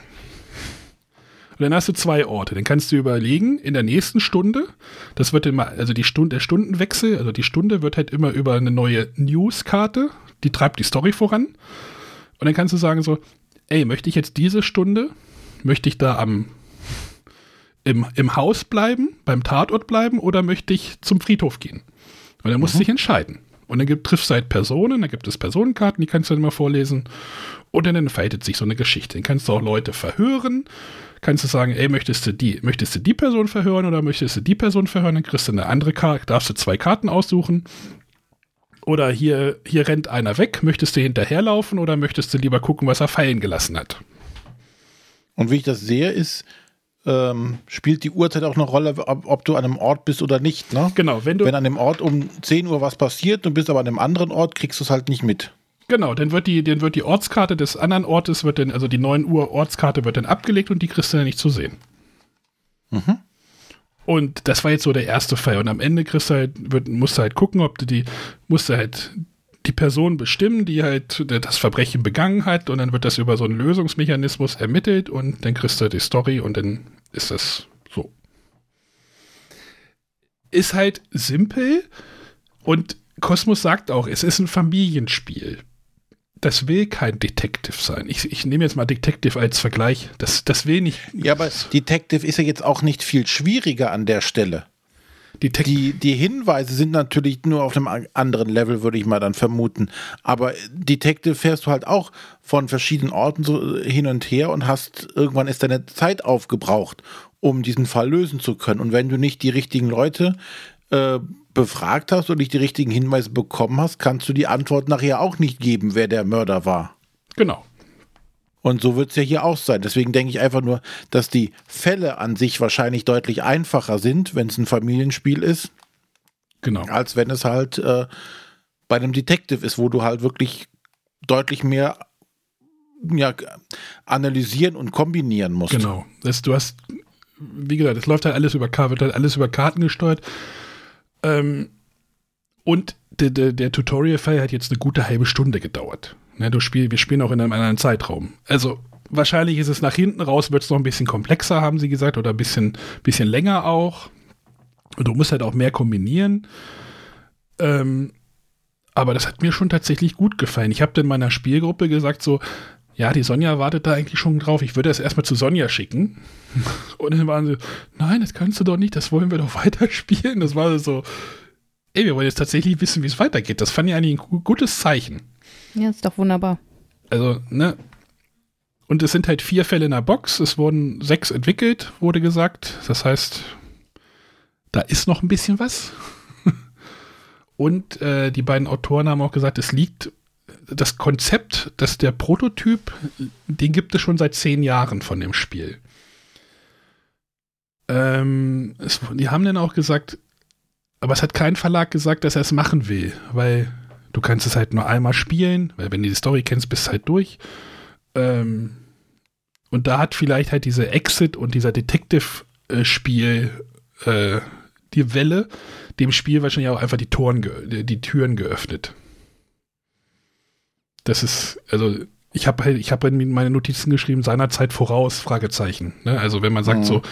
Und dann hast du zwei Orte. Dann kannst du überlegen, in der nächsten Stunde, das wird immer, also die Stunde, der Stundenwechsel, also die Stunde wird halt immer über eine neue News-Karte, die treibt die Story voran. Und dann kannst du sagen so, ey, möchte ich jetzt diese Stunde, möchte ich da am im, im Haus bleiben, beim Tatort bleiben oder möchte ich zum Friedhof gehen? Und dann musst du dich entscheiden. Und dann gibt, triffst du halt Personen, dann gibt es Personenkarten, die kannst du dann mal vorlesen. Und dann entfaltet sich so eine Geschichte. Dann kannst du auch Leute verhören. Kannst du sagen, ey, möchtest du die, möchtest du die Person verhören oder möchtest du die Person verhören? Dann kriegst du eine andere Karte, darfst du zwei Karten aussuchen. Oder hier, hier rennt einer weg, möchtest du hinterherlaufen oder möchtest du lieber gucken, was er fallen gelassen hat? Und wie ich das sehe, ist, ähm, spielt die Uhrzeit auch eine Rolle, ob, ob, du an einem Ort bist oder nicht. Ne? Genau, wenn du. Wenn an dem Ort um 10 Uhr was passiert, du bist aber an einem anderen Ort, kriegst du es halt nicht mit. Genau, dann wird die, dann wird die Ortskarte des anderen Ortes, wird dann, also die 9 Uhr Ortskarte wird dann abgelegt und die kriegst du dann nicht zu sehen. Mhm. Und das war jetzt so der erste Fall. Und am Ende kriegst du halt, wird, musst du halt gucken, ob du die, musst du halt die Person bestimmen, die halt das Verbrechen begangen hat. Und dann wird das über so einen Lösungsmechanismus ermittelt und dann kriegst du halt die Story und dann ist das so. Ist halt simpel und Kosmos sagt auch, es ist ein Familienspiel das will kein Detective sein. Ich, ich nehme jetzt mal Detective als Vergleich. Das, das will nicht. Ja, aber Detective ist ja jetzt auch nicht viel schwieriger an der Stelle. Detect die, die Hinweise sind natürlich nur auf einem anderen Level, würde ich mal dann vermuten. Aber Detective fährst du halt auch von verschiedenen Orten so hin und her und hast irgendwann ist deine Zeit aufgebraucht, um diesen Fall lösen zu können. Und wenn du nicht die richtigen Leute äh, befragt hast und nicht die richtigen Hinweise bekommen hast, kannst du die Antwort nachher auch nicht geben, wer der Mörder war. Genau. Und so wird es ja hier auch sein. Deswegen denke ich einfach nur, dass die Fälle an sich wahrscheinlich deutlich einfacher sind, wenn es ein Familienspiel ist. Genau. Als wenn es halt äh, bei einem Detective ist, wo du halt wirklich deutlich mehr ja, analysieren und kombinieren musst. Genau. Das, du hast, wie gesagt, es läuft halt alles über, wird halt alles über Karten gesteuert. Ähm, und der, der, der Tutorial-File hat jetzt eine gute halbe Stunde gedauert. Ne, du spiel, wir spielen auch in einem anderen Zeitraum. Also wahrscheinlich ist es nach hinten raus, wird es noch ein bisschen komplexer, haben sie gesagt, oder ein bisschen, bisschen länger auch. Und du musst halt auch mehr kombinieren. Ähm, aber das hat mir schon tatsächlich gut gefallen. Ich habe dann meiner Spielgruppe gesagt, so, ja, die Sonja wartet da eigentlich schon drauf. Ich würde das erstmal zu Sonja schicken. [laughs] Und dann waren sie, nein, das kannst du doch nicht, das wollen wir doch [laughs] weiterspielen. Das war so, ey, wir wollen jetzt tatsächlich wissen, wie es weitergeht. Das fand ich eigentlich ein gutes Zeichen. Ja, ist doch wunderbar. Also, ne? Und es sind halt vier Fälle in der Box. Es wurden sechs entwickelt, wurde gesagt. Das heißt, da ist noch ein bisschen was. [laughs] Und äh, die beiden Autoren haben auch gesagt, es liegt das Konzept, dass der Prototyp, den gibt es schon seit zehn Jahren von dem Spiel. Ähm, es, die haben dann auch gesagt, aber es hat kein Verlag gesagt, dass er es machen will, weil du kannst es halt nur einmal spielen, weil wenn du die Story kennst, bist du halt durch. Ähm, und da hat vielleicht halt diese Exit und dieser Detective-Spiel äh, die Welle dem Spiel wahrscheinlich auch einfach die, Toren die Türen geöffnet das ist, also ich habe halt, ich habe in meine Notizen geschrieben, seinerzeit voraus, Fragezeichen. Ne? Also wenn man sagt mhm. so,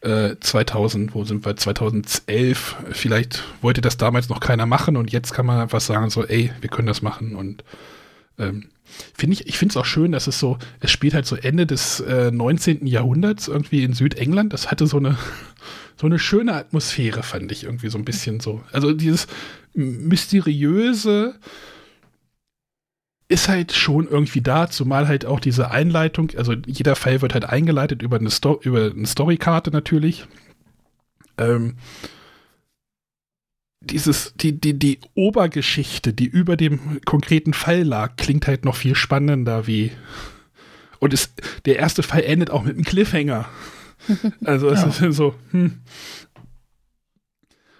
äh, 2000, wo sind wir, 2011, vielleicht wollte das damals noch keiner machen und jetzt kann man einfach sagen so, ey, wir können das machen und ähm, finde ich, ich finde es auch schön, dass es so, es spielt halt so Ende des äh, 19. Jahrhunderts irgendwie in Südengland, das hatte so eine, so eine schöne Atmosphäre, fand ich irgendwie so ein bisschen so. Also dieses mysteriöse, ist halt schon irgendwie da, zumal halt auch diese Einleitung, also jeder Fall wird halt eingeleitet über eine, Sto über eine Storykarte natürlich. Ähm, dieses, die, die, die Obergeschichte, die über dem konkreten Fall lag, klingt halt noch viel spannender wie. Und es, der erste Fall endet auch mit einem Cliffhanger. [laughs] Also es ja. ist so, hm.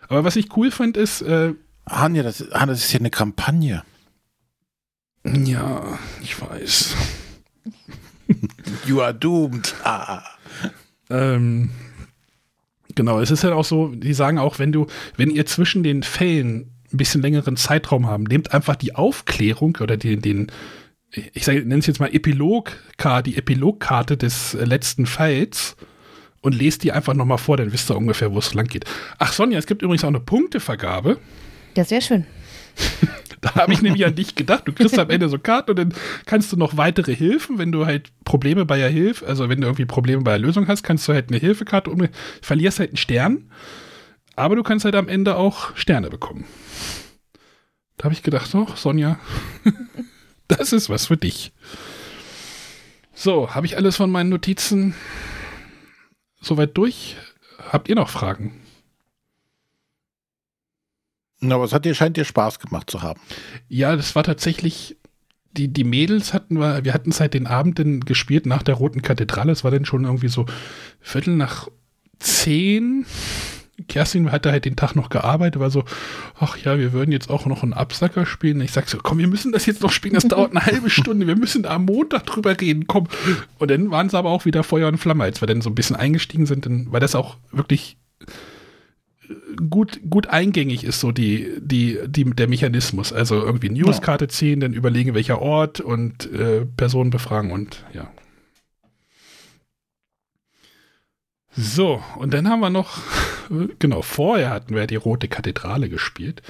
Aber was ich cool fand, ist. Äh, Anja, das, das ist ja eine Kampagne. Ja, ich weiß. you are doomed. Ah. Ähm, genau, es ist halt auch so, die sagen auch, wenn du, wenn ihr zwischen den Fällen ein bisschen längeren Zeitraum haben, nehmt einfach die Aufklärung oder den, den ich nenne es jetzt mal Epilog, die Epilogkarte des letzten Falls und lese die einfach nochmal vor, dann wisst ihr ungefähr, wo es lang geht. Ach Sonja, es gibt übrigens auch eine Punktevergabe. Ja, sehr schön. [laughs] Habe ich nämlich an dich gedacht. Du kriegst am Ende so Karten und dann kannst du noch weitere Hilfen, wenn du halt Probleme bei der Hilfe, also wenn du irgendwie Probleme bei der Lösung hast, kannst du halt eine Hilfekarte um, verlierst halt einen Stern, aber du kannst halt am Ende auch Sterne bekommen. Da habe ich gedacht, oh, Sonja, [laughs] das ist was für dich. So, habe ich alles von meinen Notizen soweit durch? Habt ihr noch Fragen? Na, aber es hat dir, scheint dir Spaß gemacht zu haben. Ja, das war tatsächlich, die, die Mädels hatten wir, wir hatten seit den Abenden gespielt nach der Roten Kathedrale. Es war dann schon irgendwie so Viertel nach zehn. Kerstin hatte halt den Tag noch gearbeitet, war so, ach ja, wir würden jetzt auch noch einen Absacker spielen. Ich sag so, komm, wir müssen das jetzt noch spielen, das dauert eine halbe Stunde, wir müssen am Montag drüber reden, komm. Und dann waren es aber auch wieder Feuer und Flamme, als wir dann so ein bisschen eingestiegen sind, dann war das auch wirklich gut, gut eingängig ist so die, die, die, der Mechanismus. Also irgendwie Newskarte ziehen, dann überlegen, welcher Ort und äh, Personen befragen und ja. So, und dann haben wir noch, [laughs] genau, vorher hatten wir die Rote Kathedrale gespielt.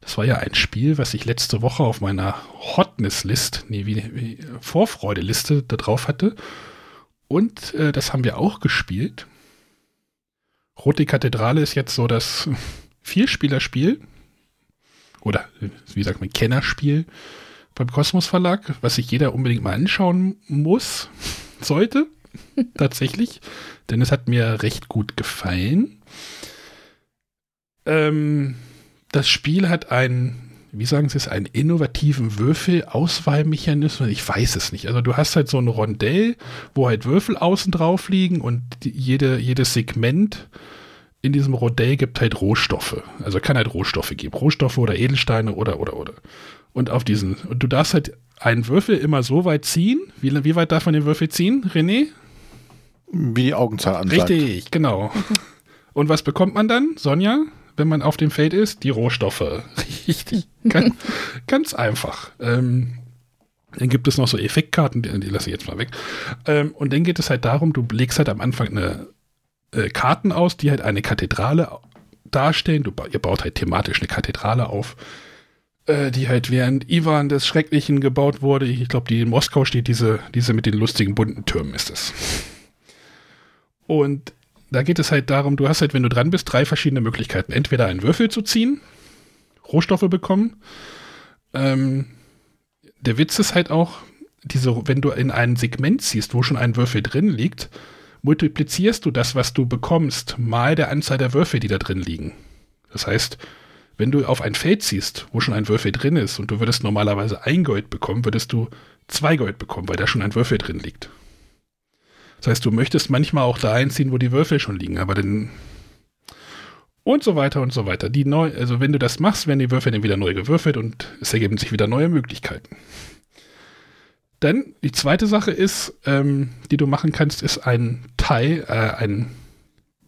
Das war ja ein Spiel, was ich letzte Woche auf meiner Hotness-List, nee, wie, wie Vorfreude-Liste da drauf hatte. Und äh, das haben wir auch gespielt. Rote Kathedrale ist jetzt so das Vierspielerspiel oder wie sagt man, Kennerspiel beim Kosmos Verlag, was sich jeder unbedingt mal anschauen muss, [laughs] sollte, [laughs] tatsächlich, denn es hat mir recht gut gefallen. Ähm, das Spiel hat einen, wie sagen Sie es, einen innovativen Würfelauswahlmechanismus. Ich weiß es nicht. Also du hast halt so ein Rondell, wo halt Würfel außen drauf liegen und die, jede, jedes Segment in diesem Rondell gibt halt Rohstoffe. Also kann halt Rohstoffe geben. Rohstoffe oder Edelsteine oder, oder, oder. Und auf diesen, und du darfst halt einen Würfel immer so weit ziehen. Wie, wie weit darf man den Würfel ziehen, René? Wie die Augenzahl ansagt. Richtig, genau. [laughs] Und was bekommt man dann, Sonja, wenn man auf dem Feld ist? Die Rohstoffe. [laughs] Richtig. ganz, ganz einfach. Ähm, dann gibt es noch so Effektkarten, die, die lasse ich jetzt mal weg. Ähm, und dann geht es halt darum, du legst halt am Anfang eine äh, Karten aus, die halt eine Kathedrale darstellen. Du, ihr baut halt thematisch eine Kathedrale auf, äh, die halt während Ivan des Schrecklichen gebaut wurde. Ich glaube, die in Moskau steht, diese, diese mit den lustigen bunten Türmen ist es. Und da geht es halt darum, du hast halt, wenn du dran bist, drei verschiedene Möglichkeiten. Entweder einen Würfel zu ziehen, Rohstoffe bekommen. Ähm, der Witz ist halt auch, diese, wenn du in ein Segment ziehst, wo schon ein Würfel drin liegt, multiplizierst du das, was du bekommst, mal der Anzahl der Würfel, die da drin liegen. Das heißt, wenn du auf ein Feld ziehst, wo schon ein Würfel drin ist und du würdest normalerweise ein Gold bekommen, würdest du zwei Gold bekommen, weil da schon ein Würfel drin liegt. Das heißt, du möchtest manchmal auch da einziehen, wo die Würfel schon liegen, aber dann und so weiter und so weiter. Die neu, also wenn du das machst, werden die Würfel dann wieder neu gewürfelt und es ergeben sich wieder neue Möglichkeiten. Dann die zweite Sache ist, ähm, die du machen kannst, ist ein Teil, äh, ein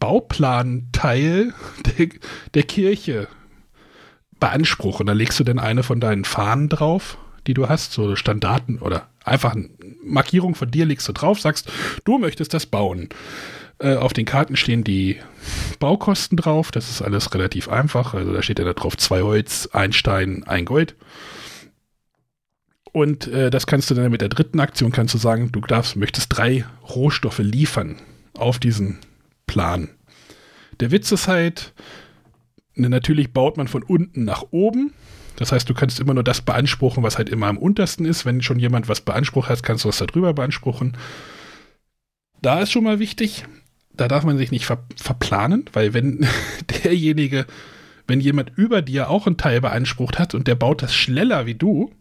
Bauplanteil [laughs] der, der Kirche beanspruchen. Da legst du dann eine von deinen Fahnen drauf, die du hast, so Standarten oder einfach eine Markierung von dir legst du drauf, sagst, du möchtest das bauen. Äh, auf den Karten stehen die Baukosten drauf, das ist alles relativ einfach. Also da steht ja da drauf zwei Holz, ein Stein, ein Gold. Und äh, das kannst du dann mit der dritten Aktion kannst du sagen, du darfst, möchtest drei Rohstoffe liefern auf diesen Plan. Der Witz ist halt, ne, natürlich baut man von unten nach oben. Das heißt, du kannst immer nur das beanspruchen, was halt immer am untersten ist. Wenn schon jemand was beansprucht hat, kannst du was darüber beanspruchen. Da ist schon mal wichtig, da darf man sich nicht ver verplanen, weil wenn [laughs] derjenige, wenn jemand über dir auch einen Teil beansprucht hat und der baut das schneller wie du,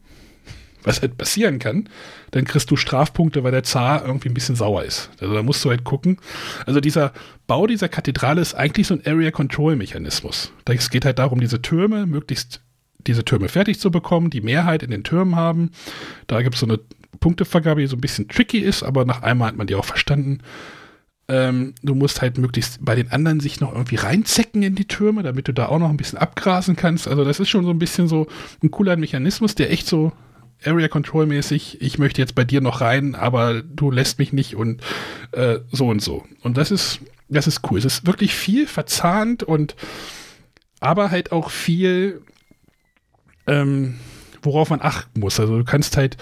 was halt passieren kann, dann kriegst du Strafpunkte, weil der Zar irgendwie ein bisschen sauer ist. Also da musst du halt gucken. Also dieser Bau dieser Kathedrale ist eigentlich so ein Area Control Mechanismus. Es geht halt darum, diese Türme möglichst diese Türme fertig zu bekommen, die Mehrheit in den Türmen haben. Da gibt es so eine Punktevergabe, die so ein bisschen tricky ist, aber nach einmal hat man die auch verstanden. Ähm, du musst halt möglichst bei den anderen sich noch irgendwie reinzecken in die Türme, damit du da auch noch ein bisschen abgrasen kannst. Also das ist schon so ein bisschen so ein cooler Mechanismus, der echt so Area Control mäßig, ich möchte jetzt bei dir noch rein, aber du lässt mich nicht und äh, so und so. Und das ist das ist cool. Es ist wirklich viel verzahnt und aber halt auch viel, ähm, worauf man achten muss. Also du kannst halt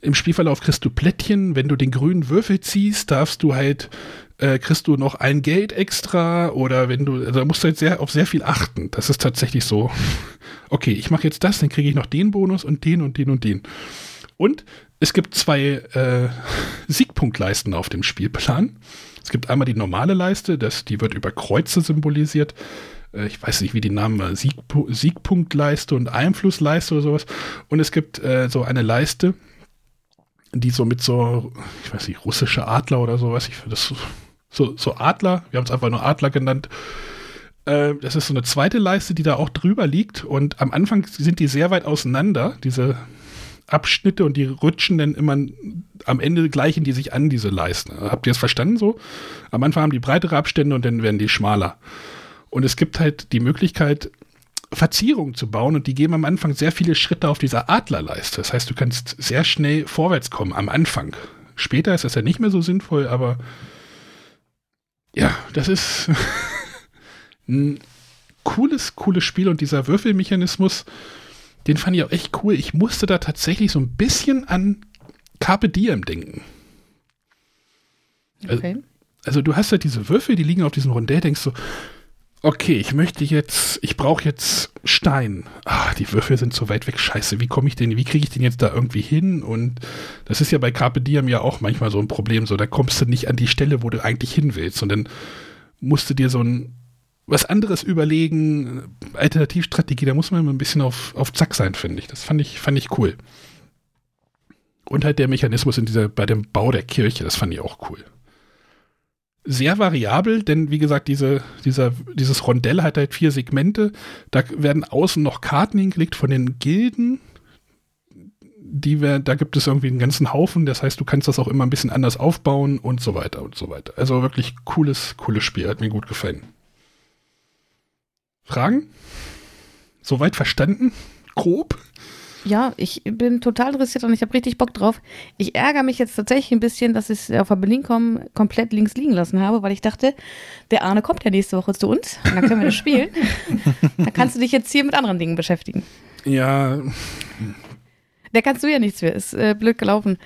im Spielverlauf kriegst du Plättchen, wenn du den grünen Würfel ziehst, darfst du halt, äh, kriegst du noch ein Geld extra oder wenn du, also da musst du halt sehr, auf sehr viel achten. Das ist tatsächlich so, [laughs] okay, ich mache jetzt das, dann kriege ich noch den Bonus und den und den und den. Und es gibt zwei äh, [laughs] Siegpunktleisten auf dem Spielplan. Es gibt einmal die normale Leiste, das, die wird über Kreuze symbolisiert. Äh, ich weiß nicht, wie die Namen war, Siegpu Siegpunktleiste und Einflussleiste oder sowas. Und es gibt äh, so eine Leiste, die so mit so, ich weiß nicht, russische Adler oder sowas, ich das so, so Adler, wir haben es einfach nur Adler genannt. Äh, das ist so eine zweite Leiste, die da auch drüber liegt und am Anfang sind die sehr weit auseinander, diese Abschnitte und die rutschen dann immer am Ende gleichen die sich an, diese Leisten. Habt ihr es verstanden so? Am Anfang haben die breitere Abstände und dann werden die schmaler. Und es gibt halt die Möglichkeit, Verzierungen zu bauen und die geben am Anfang sehr viele Schritte auf dieser Adlerleiste. Das heißt, du kannst sehr schnell vorwärts kommen am Anfang. Später ist das ja nicht mehr so sinnvoll, aber ja, das ist [laughs] ein cooles, cooles Spiel und dieser Würfelmechanismus, den fand ich auch echt cool. Ich musste da tatsächlich so ein bisschen an Carpe Diem denken. Okay. Also, also du hast halt diese Würfel, die liegen auf diesem Rondell, denkst du, so, okay, ich möchte jetzt, ich brauche jetzt Stein. Ah, die Würfel sind so weit weg, scheiße, wie komme ich denn, wie kriege ich den jetzt da irgendwie hin? Und das ist ja bei Carpe Diem ja auch manchmal so ein Problem, so da kommst du nicht an die Stelle, wo du eigentlich hin willst. Und dann musst du dir so ein was anderes überlegen, Alternativstrategie, da muss man immer ein bisschen auf, auf Zack sein, finde ich. Das fand ich, fand ich cool. Und halt der Mechanismus in dieser, bei dem Bau der Kirche, das fand ich auch cool. Sehr variabel, denn wie gesagt, diese, dieser, dieses Rondell hat halt vier Segmente. Da werden außen noch Karten hingelegt von den Gilden. Die wär, da gibt es irgendwie einen ganzen Haufen. Das heißt, du kannst das auch immer ein bisschen anders aufbauen und so weiter und so weiter. Also wirklich cooles, cooles Spiel. Hat mir gut gefallen. Fragen? Soweit verstanden? Grob? Ja, ich bin total interessiert und ich habe richtig Bock drauf. Ich ärgere mich jetzt tatsächlich ein bisschen, dass ich es auf der Berlin-Com komplett links liegen lassen habe, weil ich dachte, der Arne kommt ja nächste Woche zu uns und dann können wir das spielen. [laughs] dann kannst du dich jetzt hier mit anderen Dingen beschäftigen. Ja. Der kannst du ja nichts für, ist äh, blöd gelaufen.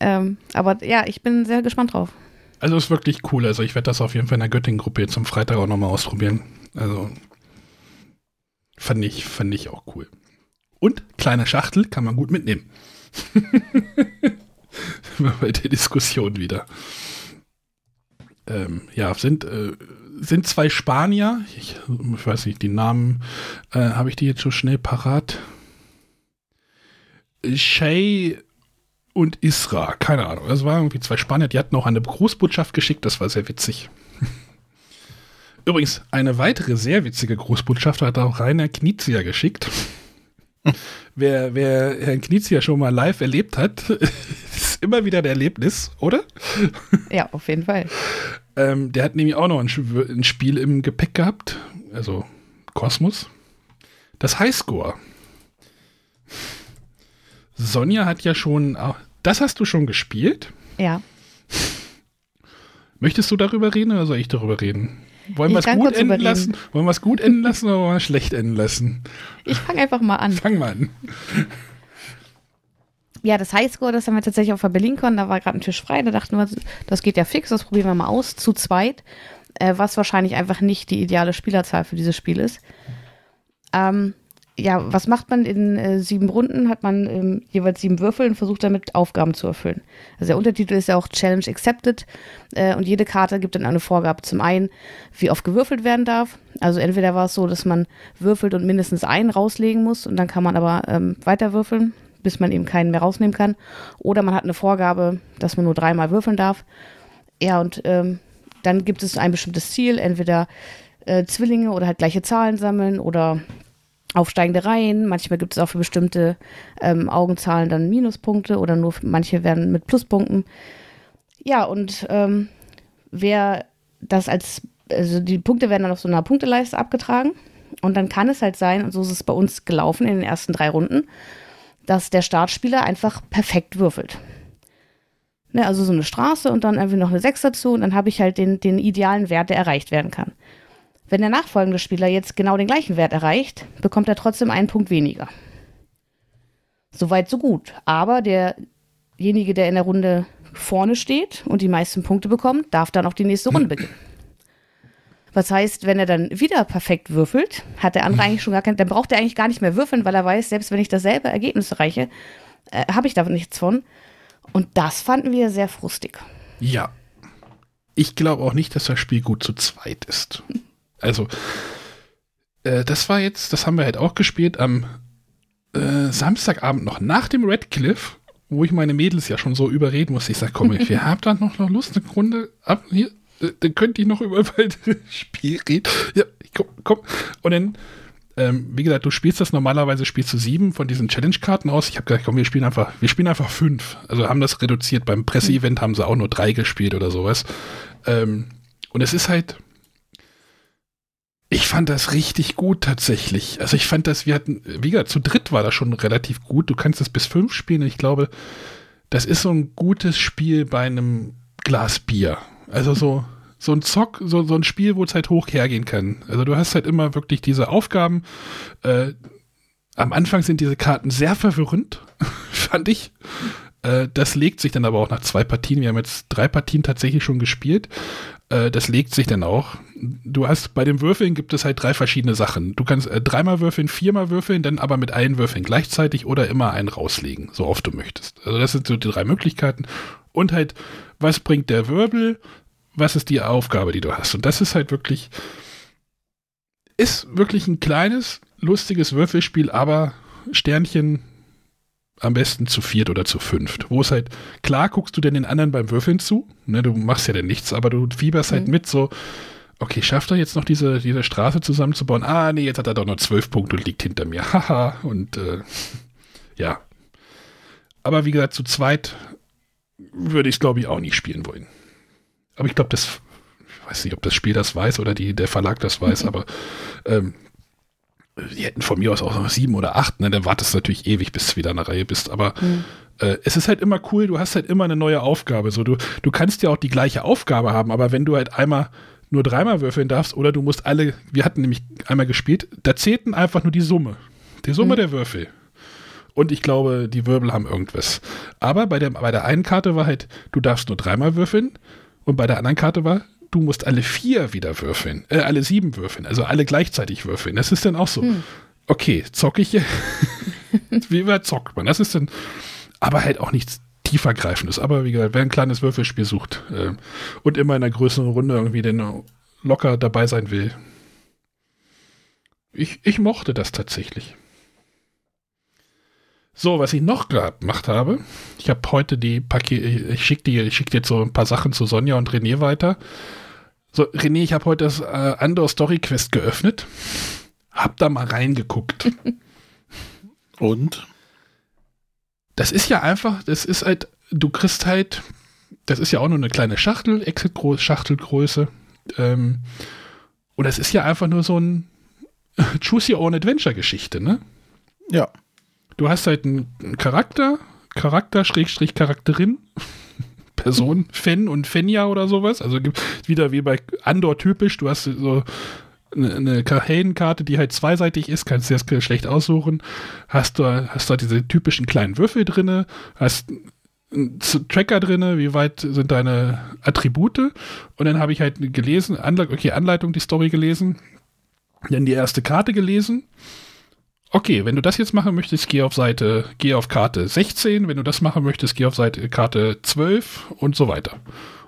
Ähm, aber ja, ich bin sehr gespannt drauf. Also ist wirklich cool. Also ich werde das auf jeden Fall in der Göttingen-Gruppe jetzt am Freitag auch nochmal ausprobieren. Also Fand ich, fand ich auch cool. Und kleine Schachtel kann man gut mitnehmen. [laughs] Bei der Diskussion wieder. Ähm, ja, sind, äh, sind zwei Spanier. Ich, ich, weiß nicht, die Namen, äh, habe ich die jetzt schon schnell parat? Shay und Isra, keine Ahnung. Das waren irgendwie zwei Spanier, die hatten auch eine Großbotschaft geschickt, das war sehr witzig. [laughs] Übrigens, eine weitere sehr witzige Großbotschaft hat auch Rainer Knizia geschickt. Wer, wer Herrn Knizia schon mal live erlebt hat, [laughs] ist immer wieder ein Erlebnis, oder? Ja, auf jeden Fall. ähm, der hat nämlich auch noch ein, ein, Spiel im Gepäck gehabt, also Kosmos. Das Highscore. Sonja hat ja schon, das hast du schon gespielt? Ja. Möchtest du darüber reden oder soll ich darüber reden? Wollen wir es gut enden überreden. lassen? Wollen wir es gut enden lassen oder wollen wir es schlecht enden lassen? Ich fange einfach mal an. Fang mal an. Ja, das Highscore, das haben wir tatsächlich auf der BerlinCon, da war gerade ein Tisch frei, da dachten wir, das geht ja fix, das probieren wir mal aus, zu zweit, äh, was wahrscheinlich einfach nicht die ideale Spielerzahl für dieses Spiel ist. Ähm, ja, was macht man in äh, sieben Runden? Hat man ähm, jeweils sieben Würfel und versucht damit Aufgaben zu erfüllen. Also der Untertitel ist ja auch Challenge Accepted äh, und jede Karte gibt dann eine Vorgabe. Zum einen, wie oft gewürfelt werden darf. Also entweder war es so, dass man würfelt und mindestens einen rauslegen muss und dann kann man aber ähm, weiter würfeln, bis man eben keinen mehr rausnehmen kann. Oder man hat eine Vorgabe, dass man nur dreimal würfeln darf. Ja, und ähm, dann gibt es ein bestimmtes Ziel, entweder äh, Zwillinge oder halt gleiche Zahlen sammeln oder aufsteigende Reihen. Manchmal gibt es auch für bestimmte ähm, Augenzahlen dann Minuspunkte oder nur manche werden mit Pluspunkten. Ja, und ähm, wer das als, also die Punkte werden dann auf so einer Punkteleiste abgetragen. Und dann kann es halt sein, und so ist es bei uns gelaufen in den ersten drei Runden, dass der Startspieler einfach perfekt würfelt. Ne, also so eine Straße und dann irgendwie noch eine 6 dazu und dann habe ich halt den, den idealen Wert, der erreicht werden kann. Wenn der nachfolgende Spieler jetzt genau den gleichen Wert erreicht, bekommt er trotzdem einen Punkt weniger. Soweit, so gut. Aber derjenige, der in der Runde vorne steht und die meisten Punkte bekommt, darf dann auch die nächste Runde [clears throat] beginnen. Was heißt, wenn er dann wieder perfekt würfelt, hat der andere eigentlich schon gar kein, dann braucht er eigentlich gar nicht mehr würfeln, weil er weiß, selbst wenn ich dasselbe Ergebnis erreiche, äh, habe ich da nichts von. Und das fanden wir sehr frustig. Ja. Ich glaube auch nicht, dass das Spiel gut zu zweit ist. Also, äh, das war jetzt, das haben wir halt auch gespielt am äh, Samstagabend noch nach dem Red Cliff, wo ich meine Mädels ja schon so überreden musste. Ich sage, komm, wir haben da noch, noch Lust, eine Runde ab hier, äh, dann könnte ich noch über [laughs] Spiel reden. Ja, komm, komm. Und dann, ähm, wie gesagt, du spielst das normalerweise, spielst du sieben von diesen Challenge-Karten aus. Ich habe gesagt, komm, wir spielen einfach, wir spielen einfach fünf. Also haben das reduziert. Beim Presseevent haben sie auch nur drei gespielt oder sowas. Ähm, und es ist halt, ich fand das richtig gut tatsächlich. Also ich fand das, wir hatten, wie gesagt, zu dritt war das schon relativ gut. Du kannst das bis fünf spielen. Ich glaube, das ist so ein gutes Spiel bei einem Glas Bier. Also so, so ein Zock, so, so ein Spiel, wo es halt hoch hergehen kann. Also du hast halt immer wirklich diese Aufgaben. Äh, am Anfang sind diese Karten sehr verwirrend, [laughs] fand ich. Äh, das legt sich dann aber auch nach zwei Partien. Wir haben jetzt drei Partien tatsächlich schon gespielt. Äh, das legt sich dann auch. Du hast bei dem Würfeln gibt es halt drei verschiedene Sachen. Du kannst äh, dreimal würfeln, viermal würfeln, dann aber mit allen Würfeln gleichzeitig oder immer einen rauslegen, so oft du möchtest. Also das sind so die drei Möglichkeiten. Und halt, was bringt der Wirbel? Was ist die Aufgabe, die du hast? Und das ist halt wirklich, ist wirklich ein kleines, lustiges Würfelspiel, aber Sternchen am besten zu viert oder zu fünft. Wo es halt, klar guckst du denn den anderen beim Würfeln zu, ne, du machst ja denn nichts, aber du fieberst halt mhm. halt mit so, okay, schafft er jetzt noch diese, diese Straße zusammenzubauen? Ah, nee, jetzt hat er doch nur zwölf Punkte und liegt hinter mir. [laughs] Haha, und äh, ja. Aber wie gesagt, zu zweit würde ich es, glaube ich, auch nicht spielen wollen. Aber ich glaube, das, ich weiß nicht, ob das Spiel das weiß oder die, der Verlag das weiß, mhm. [laughs] aber ähm, die hätten von mir aus auch noch sieben oder acht, ne? Dann wartest du natürlich ewig, bis du wieder in der Reihe bist. Aber mhm. äh, es ist halt immer cool, du hast halt immer eine neue Aufgabe. So, du, du kannst ja auch die gleiche Aufgabe haben, aber wenn du halt einmal nur dreimal würfeln darfst oder du musst alle, wir hatten nämlich einmal gespielt, da zählten einfach nur die Summe. Die Summe mhm. der Würfel. Und ich glaube, die Wirbel haben irgendwas. Aber bei der, bei der einen Karte war halt, du darfst nur dreimal würfeln. Und bei der anderen Karte war, du musst alle vier wieder würfeln, äh, alle sieben würfeln, also alle gleichzeitig würfeln. Das ist dann auch so, hm. okay, zocke ich, [laughs] wie weit zockt man? Das ist dann, aber halt auch nichts tiefergreifendes. Aber wie gesagt, wer ein kleines Würfelspiel sucht äh, und immer in einer größeren Runde irgendwie denn locker dabei sein will, ich, ich mochte das tatsächlich. So, was ich noch gemacht habe, ich habe heute die Pakete, ich schicke schicke jetzt so ein paar Sachen zu Sonja und René weiter. So, René, ich habe heute das äh, Andor Story Quest geöffnet. Hab da mal reingeguckt. [laughs] und? Das ist ja einfach, das ist halt, du kriegst halt, das ist ja auch nur eine kleine Schachtel, Exit-Schachtelgröße. Ähm, und das ist ja einfach nur so ein [laughs] Choose Your Own Adventure-Geschichte, ne? Ja du hast halt einen Charakter, Charakter, Schrägstrich, Charakterin, Person, Fen und Fenja oder sowas. Also wieder wie bei Andor typisch, du hast so eine, Heldenkarte, die halt zweiseitig ist, kannst du das schlecht aussuchen. Hast du hast da diese typischen kleinen Würfel drinne, hast einen Tracker drinne, wie weit sind deine Attribute und dann habe ich halt gelesen, Anle okay, Anleitung, die Story gelesen, dann die erste Karte gelesen okay, wenn du das jetzt machen möchtest, geh auf Seite, geh auf Karte 16, wenn du das machen möchtest, geh auf Seite Karte 12 und so weiter.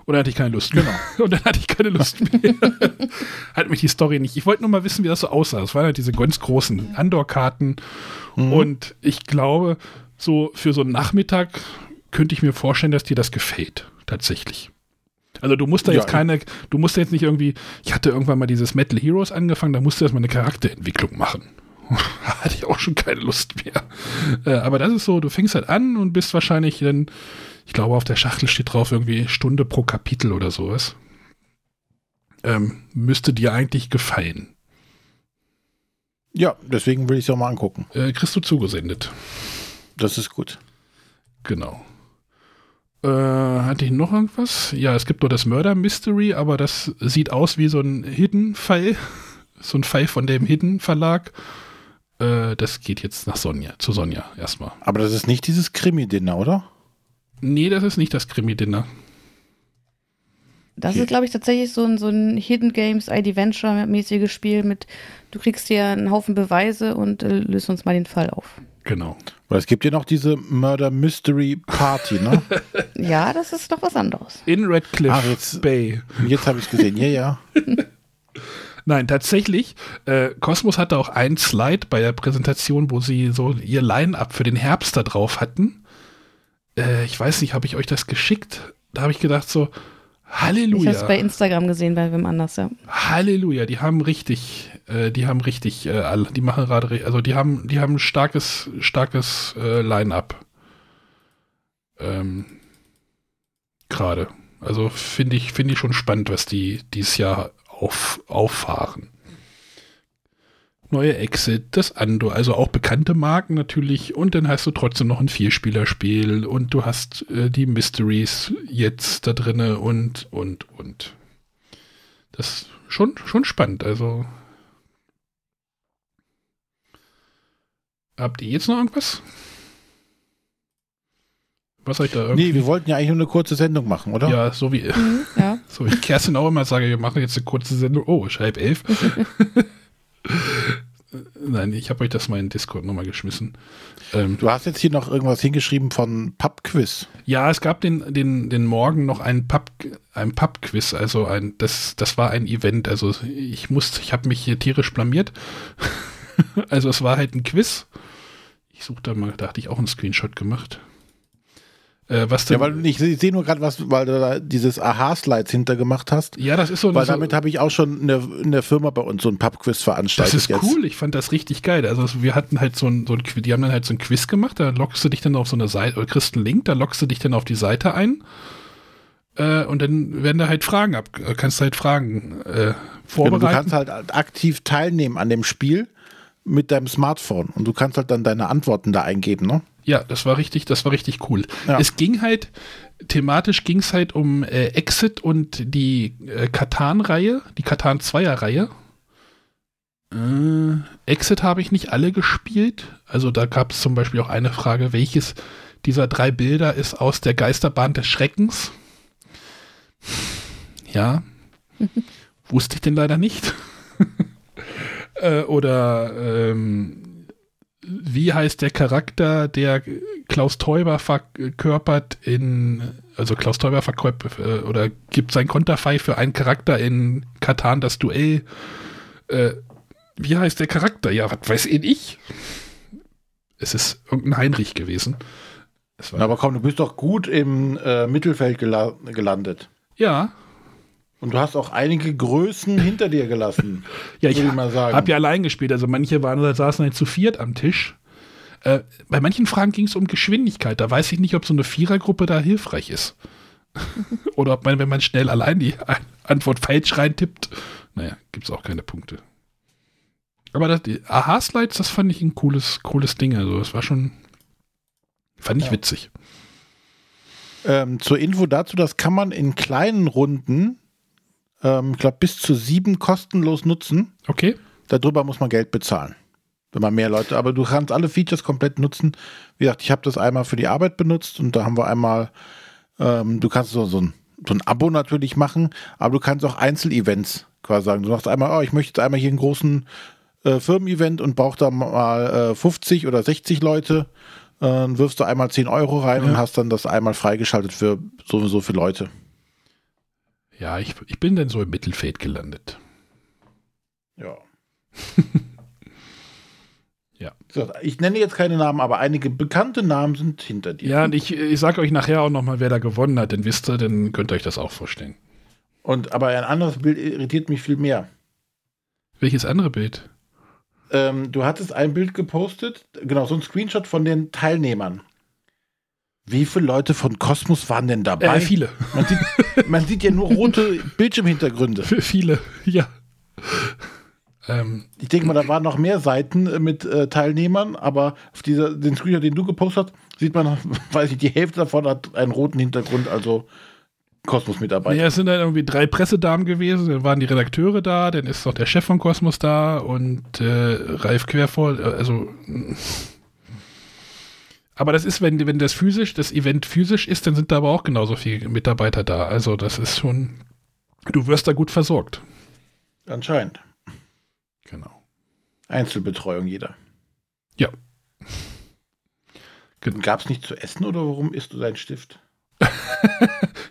Und dann hatte ich keine Lust mehr. Genau. [laughs] Und dann hatte ich keine Lust mehr. [laughs] Hat mich die Story nicht. Ich wollte nur mal wissen, wie das so aussah. Es waren halt diese ganz großen Andor-Karten. Mhm. Und ich glaube, so für so einen Nachmittag könnte ich mir vorstellen, dass dir das gefällt. Tatsächlich. Also du musst da jetzt ja, keine, du musst da jetzt nicht irgendwie, ich hatte irgendwann mal dieses Metal Heroes angefangen, da musst du erstmal eine Charakterentwicklung machen. [laughs] hatte ich auch schon keine Lust mehr. Äh, aber das ist so, du fängst halt an und bist wahrscheinlich dann, ich glaube, auf der Schachtel steht drauf irgendwie Stunde pro Kapitel oder sowas. Ähm, müsste dir eigentlich gefallen. Ja, deswegen will ich es auch mal angucken. Äh, kriegst du zugesendet. Das ist gut. Genau. Äh, hatte ich noch irgendwas? Ja, es gibt nur das Murder Mystery, aber das sieht aus wie so ein Hidden-Fall. [laughs] So ein Fall von dem Hidden-Verlag. Äh, das geht jetzt nach Sonja, zu Sonja erstmal. Aber das ist nicht dieses Krimi-Dinner, oder? Nee, das ist nicht das Krimi-Dinner. Das Okay. ist, glaube ich, tatsächlich so ein, so ein Hidden Games ID Venture-mäßiges Spiel mit, du kriegst dir einen Haufen Beweise und äh, löst uns mal den Fall auf. Genau. Weil es gibt ja noch diese Murder Mystery Party, ne? [laughs] Ja, das ist doch was anderes. In Redcliffe Ach, jetzt- Bay. Jetzt habe ich es gesehen. Ja, ja. [laughs] Nein, tatsächlich. Äh, Cosmos hatte auch einen Slide bei der Präsentation, wo sie so ihr Line-Up für den Herbst da drauf hatten. Äh, ich weiß nicht, habe ich euch das geschickt? Da habe ich gedacht so, Ich habe es Halleluja, bei Instagram gesehen, bei wem anders, ja. Halleluja, die haben richtig, äh, die haben richtig, äh, alle, die machen gerade, also die haben, die haben ein starkes, starkes äh, Line-Up. Ähm, gerade. Also finde ich, finde ich schon spannend, was die dieses Jahr auf, auffahren. Neue Exit, das Ando, also auch bekannte Marken natürlich und dann hast du trotzdem noch ein Vierspielerspiel und du hast äh, die Mysteries jetzt da drinne und, und, und. Das ist schon, schon spannend, also. Habt ihr jetzt noch irgendwas? Was ich da irgendwie? Nee, wir wollten ja eigentlich nur eine kurze Sendung machen, oder? ja, so wie, Mhm, ja. So wie Kerstin auch immer sage, wir machen jetzt eine kurze Sendung. Oh, ist halb elf. [laughs] Nein, ich habe euch das mal in Discord nochmal geschmissen. Ähm, Du hast jetzt hier noch irgendwas hingeschrieben von Pub-Quiz. ja, es gab den, den, den Morgen noch ein Pub, ein Pub-Quiz, also ein, das, das war ein Event. Also ich musste, ich habe mich hier tierisch blamiert. [laughs] also es war halt ein Quiz. Ich suchte mal, da hatte ich auch einen Screenshot gemacht. Äh, was denn? Ja, weil ich, ich sehe nur gerade was, weil du da dieses Aha-Slides hintergemacht hast. ja, das ist so Weil so- damit habe ich auch schon in der, in der Firma bei uns so ein Pub-Quiz veranstaltet. Das ist jetzt. cool, ich fand das richtig geil. Also wir hatten halt so ein, so ein Quiz, die haben dann halt so ein Quiz gemacht, da lockst du dich dann auf so eine Seite, oder kriegst einen Link, da lockst du dich dann auf die Seite ein äh, und dann werden da halt Fragen ab, äh, kannst du halt Fragen äh, vorbereiten. du kannst halt aktiv teilnehmen an dem Spiel mit deinem Smartphone und du kannst halt dann deine Antworten da eingeben, ne? Ja, das war richtig, das war richtig cool. Ja. Es ging halt, thematisch ging es halt um äh, Exit und die äh, Katan-Reihe, die Katan 2er-Reihe. Äh, Exit habe ich nicht alle gespielt. Also da gab es zum Beispiel auch eine Frage, welches dieser drei Bilder ist aus der Geisterbahn des Schreckens? Ja, [laughs] wusste ich denn leider nicht. [laughs] äh, oder ähm, wie heißt der Charakter, der Klaus Teuber verkörpert in, also Klaus Teuber verkörpert äh, oder gibt sein Konterfei für einen Charakter in Katan das Duell. Äh, wie heißt der Charakter? Ja, was weiß ich? Es ist irgendein Heinrich gewesen. Es war, Aber komm, du bist doch gut im äh, Mittelfeld gela gelandet. ja, Und du hast auch einige Größen hinter dir gelassen. [laughs] Ja, ich ich mal sagen. habe ja allein gespielt. Also manche waren, saßen halt zu viert am Tisch. Äh, bei manchen Fragen ging es um Geschwindigkeit. Da weiß ich nicht, ob so eine Vierergruppe da hilfreich ist. [laughs] Oder ob man, wenn man schnell allein die An- Antwort falsch reintippt, naja, gibt es auch keine Punkte. Aber das, die Aha-Slides, das fand ich ein cooles, cooles Ding. Also das war schon, fand ich Ja. witzig. Ähm, zur Info dazu, das kann man in kleinen Runden, ähm, ich glaube, bis zu sieben kostenlos nutzen. Okay. Darüber muss man Geld bezahlen. Wenn man mehr Leute, aber du kannst alle Features komplett nutzen. Wie gesagt, ich habe das einmal für die Arbeit benutzt und da haben wir einmal, ähm, du kannst so, so, ein, so ein Abo natürlich machen, aber du kannst auch Einzelevents quasi sagen. Du sagst einmal, oh, ich möchte jetzt einmal hier einen großen äh, Firmen-Event und brauche da mal äh, 50 oder 60 Leute. Äh, dann wirfst du einmal 10 Euro rein Ja. und hast dann das einmal freigeschaltet für so und so viele Leute. Ja, ich, ich bin dann so im Mittelfeld gelandet. Ja. [laughs] Ich nenne jetzt keine Namen, aber einige bekannte Namen sind hinter dir. Ja, und ich, ich sage euch nachher auch nochmal, wer da gewonnen hat. Dann wisst ihr, dann könnt ihr euch das auch vorstellen. Und aber ein anderes Bild irritiert mich viel mehr. Welches andere Bild? Ähm, du hattest ein Bild gepostet, genau, so ein Screenshot von den Teilnehmern. Wie viele Leute von Kosmos waren denn dabei? Äh, viele. Man sieht, man sieht ja nur rote [laughs] Bildschirmhintergründe. viele, ja. Ähm, Ich denke mal, da waren noch mehr Seiten äh, mit äh, Teilnehmern, aber auf dieser, den Screenshot, den du gepostet hast, sieht man, [laughs] weiß ich, die Hälfte davon hat einen roten Hintergrund, also Kosmos-Mitarbeiter. ja, es sind dann irgendwie drei Pressedamen gewesen, dann waren die Redakteure da, dann ist noch der Chef von Kosmos da und äh, Ralf Quervoll, äh, also [laughs] aber das ist, wenn, wenn das physisch, das Event physisch ist, dann sind da aber auch genauso viele Mitarbeiter da. Also das ist schon, du wirst da gut versorgt. Anscheinend. Genau. Einzelbetreuung jeder. Ja. [laughs] Gab es nicht zu essen oder warum isst du deinen Stift?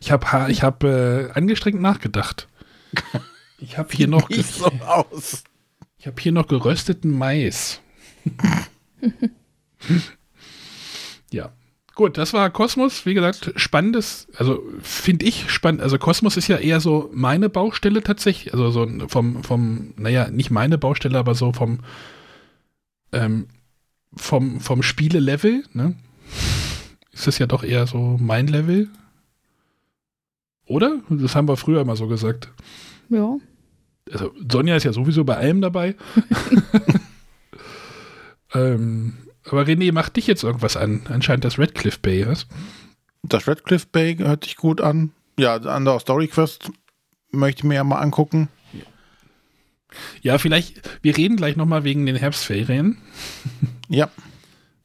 Ich habe ich hab, äh, angestrengt nachgedacht. [laughs] Ich habe hier noch, so aus. ich habe hier noch gerösteten Mais. [laughs] ja. Gut, das war Kosmos. Wie gesagt, spannendes, also finde ich spannend. Also Kosmos ist ja eher so meine Baustelle tatsächlich. Also so vom, vom, naja, nicht meine Baustelle, aber so vom, ähm, vom, vom Spielelevel, ne? Ist das ja doch eher so mein Level. Oder? Das haben wir früher immer so gesagt. Ja. Also Sonja ist ja sowieso bei allem dabei. [laughs] [laughs] ähm, aber René, macht dich jetzt irgendwas an? Anscheinend das Redcliffe Bay, was? Das Redcliffe Bay hört sich gut an. Ja, andere Story Quest möchte ich mir ja mal angucken. Ja, vielleicht, wir reden gleich nochmal wegen den Herbstferien. [laughs] Ja,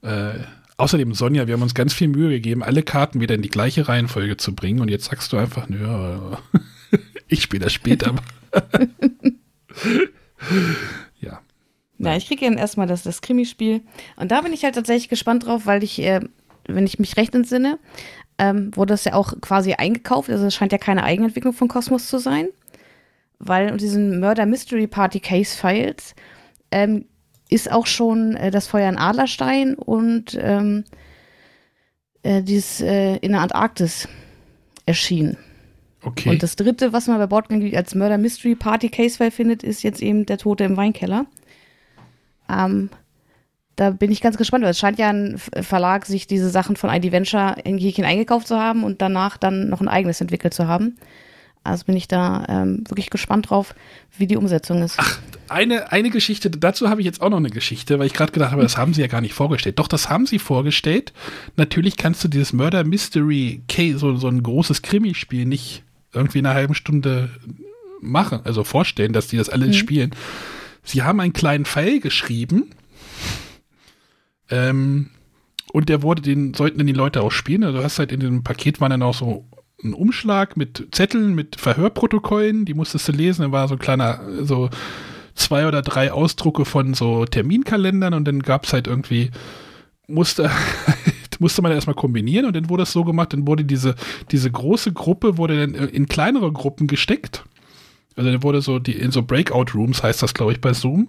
Äh, außerdem, Sonja, wir haben uns ganz viel Mühe gegeben, alle Karten wieder in die gleiche Reihenfolge zu bringen und jetzt sagst du einfach, nö, ja, [laughs] ich spiele das später. [laughs] ja. Ja, ich kriege dann erstmal das, das Krimispiel. Und da bin ich halt tatsächlich gespannt drauf, weil ich, äh, wenn ich mich recht entsinne, ähm, wurde das ja auch quasi eingekauft. Also es scheint ja keine Eigenentwicklung von Cosmos zu sein. Weil in diesen Murder Mystery Party Case Files ähm, ist auch schon äh, das Feuer in Adlerstein und ähm, äh, dieses äh, in der Antarktis erschienen. Okay. Und das dritte, was man bei Boardgame als Murder Mystery Party Case File findet, ist jetzt eben der Tote im Weinkeller. Ähm, da bin ich ganz gespannt, weil es scheint ja ein Verlag, sich diese Sachen von ID Venture in Häkchen eingekauft zu haben und danach dann noch ein eigenes entwickelt zu haben. Also bin ich da ähm, wirklich gespannt drauf, wie die Umsetzung ist. eine, eine Geschichte, dazu habe ich jetzt auch noch eine Geschichte, weil ich gerade gedacht habe, das haben sie ja gar nicht vorgestellt. Doch, das haben sie vorgestellt. Natürlich kannst du dieses Murder Mystery Case, so, so ein großes Krimispiel, nicht irgendwie in einer halben Stunde machen, also vorstellen, dass die das alles spielen. Sie haben einen kleinen Pfeil geschrieben. Ähm, und der wurde, den sollten dann die Leute auch spielen. Also du hast halt in dem Paket waren dann auch so ein Umschlag mit Zetteln, mit Verhörprotokollen, die musstest du lesen. Da war so ein kleiner, so zwei oder drei Ausdrucke von so Terminkalendern und dann gab es halt irgendwie, musste, [laughs] musste man erstmal kombinieren und dann wurde es so gemacht, dann wurde diese, diese große Gruppe wurde dann in kleinere Gruppen gesteckt. Also dann wurde so die, in so Breakout-Rooms heißt das, glaube ich, bei Zoom,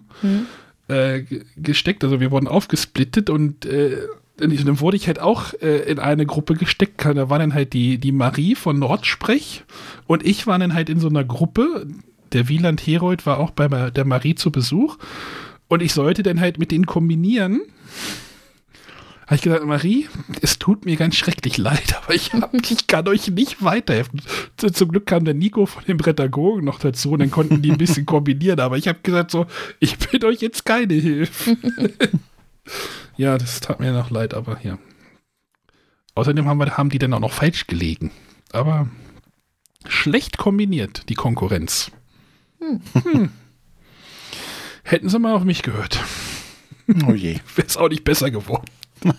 äh, ge- gesteckt. Also wir wurden aufgesplittet und äh, dann wurde ich halt auch äh, in eine Gruppe gesteckt. Da war dann halt die, die Marie von Nordsprech und ich waren dann halt in so einer Gruppe. Der Wieland Herold war auch bei der Marie zu Besuch und ich sollte dann halt mit denen kombinieren. Habe ich gesagt, Marie, es tut mir ganz schrecklich leid, [laughs] aber ich, hab, [laughs] ich kann euch nicht weiterhelfen. Zum Glück kam der Nico von den Prädagogen noch dazu und dann konnten die ein bisschen [laughs] kombinieren, aber ich habe gesagt so, ich bin euch jetzt keine Hilfe. ja, das tat mir noch leid, aber ja. Außerdem haben, wir, haben die dann auch noch falsch gelegen. Aber schlecht kombiniert, die Konkurrenz. Hm. Hätten sie mal auf mich gehört, oh je. wäre es auch nicht besser geworden. [laughs]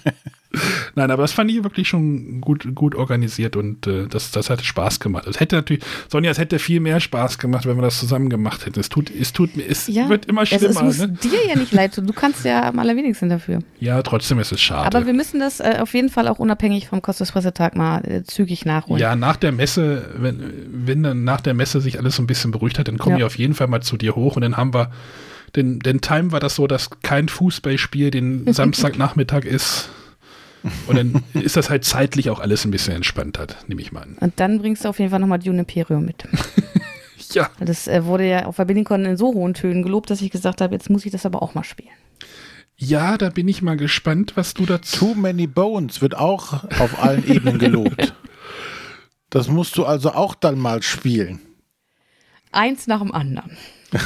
Nein, aber das fand ich wirklich schon gut, gut organisiert und äh, das, das hat Spaß gemacht. Es hätte natürlich, Sonja, es hätte viel mehr Spaß gemacht, wenn wir das zusammen gemacht hätten. Es tut, es tut mir, es wird immer es, es schlimmer. muss ne? dir ja nicht leid tun. Du kannst ja am allerwenigsten dafür. Ja, trotzdem ist es schade. Aber wir müssen das äh, auf jeden Fall auch unabhängig vom Kosmos-Pressetag mal äh, zügig nachholen. Ja, nach der Messe, wenn, wenn dann nach der Messe sich alles so ein bisschen beruhigt hat, dann komme Ja. ich auf jeden Fall mal zu dir hoch und dann haben wir, denn, denn Time war das so, dass kein Fußballspiel den [laughs] Samstagnachmittag ist. Und dann ist das halt zeitlich auch alles ein bisschen entspannter, nehme ich mal an. Und dann bringst du auf jeden Fall nochmal Dune Imperium mit. [laughs] Ja, Das äh, wurde ja auf der BuildingCon in so hohen Tönen gelobt, dass ich gesagt habe, jetzt muss ich das aber auch mal spielen. ja, da bin ich mal gespannt, was du dazu. Too Many Bones wird auch auf allen Ebenen gelobt. Das musst du also auch dann mal spielen. Eins nach dem anderen. [laughs]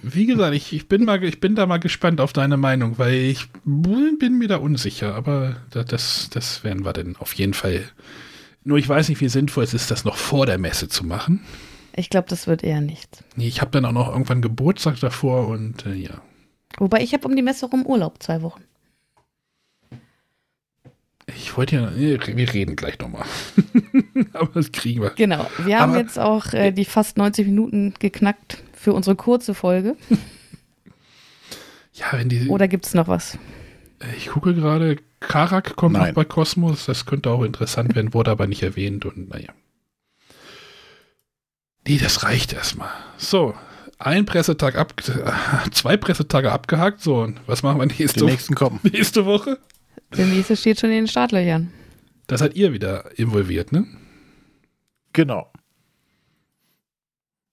Wie gesagt, ich, ich, bin mal, ich bin da mal gespannt auf deine Meinung, weil ich bin mir da unsicher, aber das, das werden wir denn auf jeden Fall. Nur ich weiß nicht, wie sinnvoll es ist, das noch vor der Messe zu machen. Ich glaube, das wird eher nichts. Nee, ich habe dann auch noch irgendwann Geburtstag davor und äh, ja. Wobei ich habe um die Messe rum Urlaub, zwei Wochen. Ich wollte ja, wir reden gleich nochmal. [laughs] Aber das kriegen wir. Genau. Wir haben Aber, jetzt auch äh, die fast 90 Minuten geknackt für unsere kurze Folge. ja, wenn die. Oder gibt es noch was? Ich gucke gerade, Karak kommt Nein. noch bei Kosmos. Das könnte auch interessant werden, wurde aber nicht erwähnt und naja. Nee, das reicht erstmal. So, ein Pressetag ab, [laughs] zwei Pressetage abgehakt. So, und was machen wir nächste Die nächsten kommen. [laughs] Nächste Woche? Der nächste steht schon in den Startlöchern. Das seid ihr wieder involviert, ne? Genau.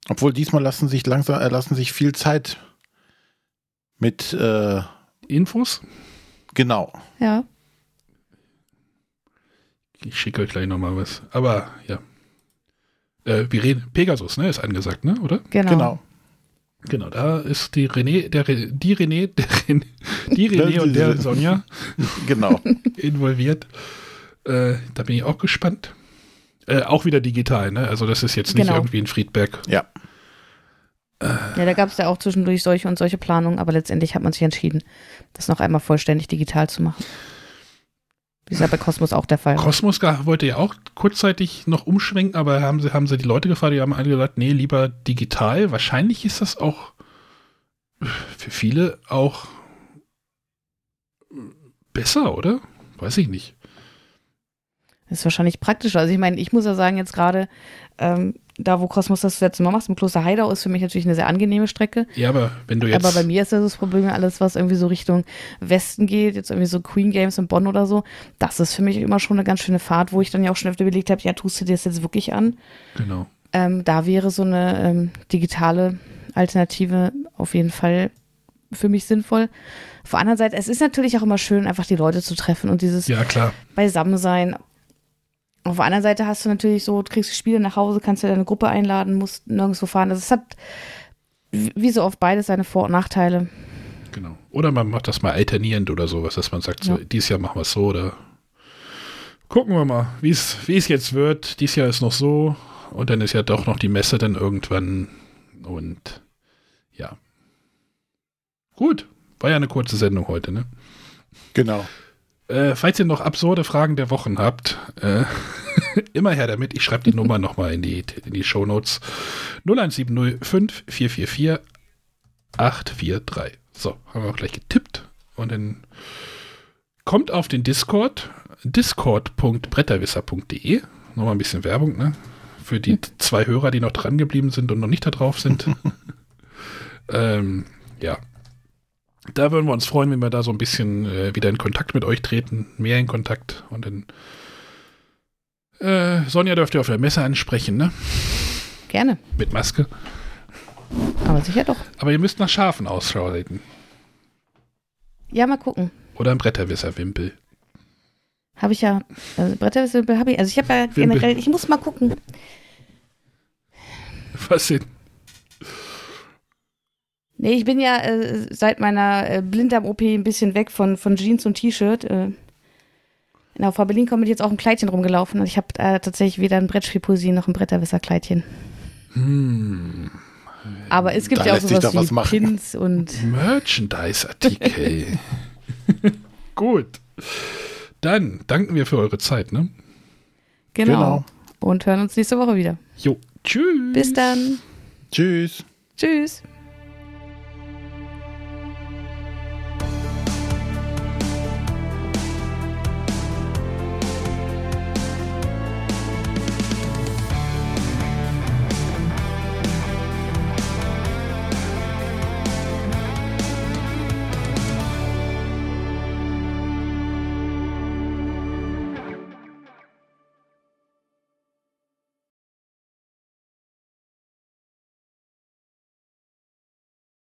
Obwohl diesmal lassen sich langsam, äh, lassen sich viel Zeit mit äh, Infos. Genau. Ja. Ich schicke euch gleich nochmal was. Aber ja. Äh, wir reden. Pegasus, ne? Ist angesagt, ne? Oder? Genau. genau. Genau, da ist die René, der, die René, [laughs] der René, die [laughs] René und der Sonja [laughs] genau. involviert. Äh, da bin ich auch gespannt. Äh, auch wieder digital, ne? Also das ist jetzt nicht genau. irgendwie ein Friedberg. Ja. Äh, ja, da gab es ja auch zwischendurch solche und solche Planungen, aber letztendlich hat man sich entschieden, das noch einmal vollständig digital zu machen. Wie ist ja bei Cosmos auch der Fall. Cosmos wollte ja auch kurzzeitig noch umschwenken, aber haben sie, haben sie die Leute gefragt, die haben alle gesagt, nee, lieber digital. Wahrscheinlich ist das auch für viele auch besser, oder? Weiß ich nicht. Das ist wahrscheinlich praktischer. Also ich meine, ich muss ja sagen, jetzt gerade ähm, da, wo Kosmos das letzte Mal machst, im Kloster Heidau, ist für mich natürlich eine sehr angenehme Strecke. Ja, aber wenn du jetzt. Aber bei mir ist das, das Problem, alles, was irgendwie so Richtung Westen geht, jetzt irgendwie so Queen Games in Bonn oder so, das ist für mich immer schon eine ganz schöne Fahrt, wo ich dann ja auch schon öfter überlegt habe, ja, tust du dir das jetzt wirklich an? Genau. Ähm, da wäre so eine ähm, digitale Alternative auf jeden Fall für mich sinnvoll. Auf der anderen Seite, es ist natürlich auch immer schön, einfach die Leute zu treffen und dieses ja, klar. Beisammensein. Auf der anderen Seite hast du natürlich so, du kriegst Spiele nach Hause, kannst dir deine Gruppe einladen, musst nirgendwo fahren. Also es hat wie so oft beides seine Vor- und Nachteile. Genau. Oder man macht das mal alternierend oder sowas, dass man sagt, ja. so, dieses Jahr machen wir es so oder gucken wir mal, wie es jetzt wird. Dieses Jahr ist noch so und dann ist ja doch noch die Messe dann irgendwann und ja. Gut, war ja eine kurze Sendung heute, ne? Genau. Äh, falls ihr noch absurde Fragen der Wochen habt, äh, [laughs] immer her damit. Ich schreibe die Nummer nochmal in die, in die Shownotes. 01705 444 843. So, haben wir auch gleich getippt. Und dann kommt auf den Discord, discord.bretterwisser.de. Nochmal ein bisschen Werbung, ne? Für die zwei Hörer, die noch dran geblieben sind und noch nicht da drauf sind. [laughs] ähm, ja, da würden wir uns freuen, wenn wir da so ein bisschen äh, wieder in Kontakt mit euch treten, mehr in Kontakt. Und dann äh, Sonja dürft ihr auf der Messe ansprechen, ne? Gerne. Mit Maske. Aber sicher doch. Aber ihr müsst nach Schafen Ausschau halten. Ja, mal gucken. Oder ein Bretterwisserwimpel. Habe ich ja. Also Bretterwisserwimpel habe ich. Also ich habe ja Wimpel. generell, ich muss mal gucken. Was denn? Nee, ich bin ja äh, seit meiner äh, Blinddarm-OP ein bisschen weg von, von Jeans und T-Shirt. Äh, in der Berlin kommt jetzt auch ein Kleidchen rumgelaufen und ich habe äh, tatsächlich weder ein Brettspielpoesie noch ein Bretterwisserkleidchen. Hm. Aber es gibt da ja auch sowas wie was Pins und Merchandise-Artikel. [laughs] Gut. Dann danken wir für eure Zeit, ne? Genau. genau. Und hören uns nächste Woche wieder. Jo. Tschüss. Bis dann. Tschüss. Tschüss.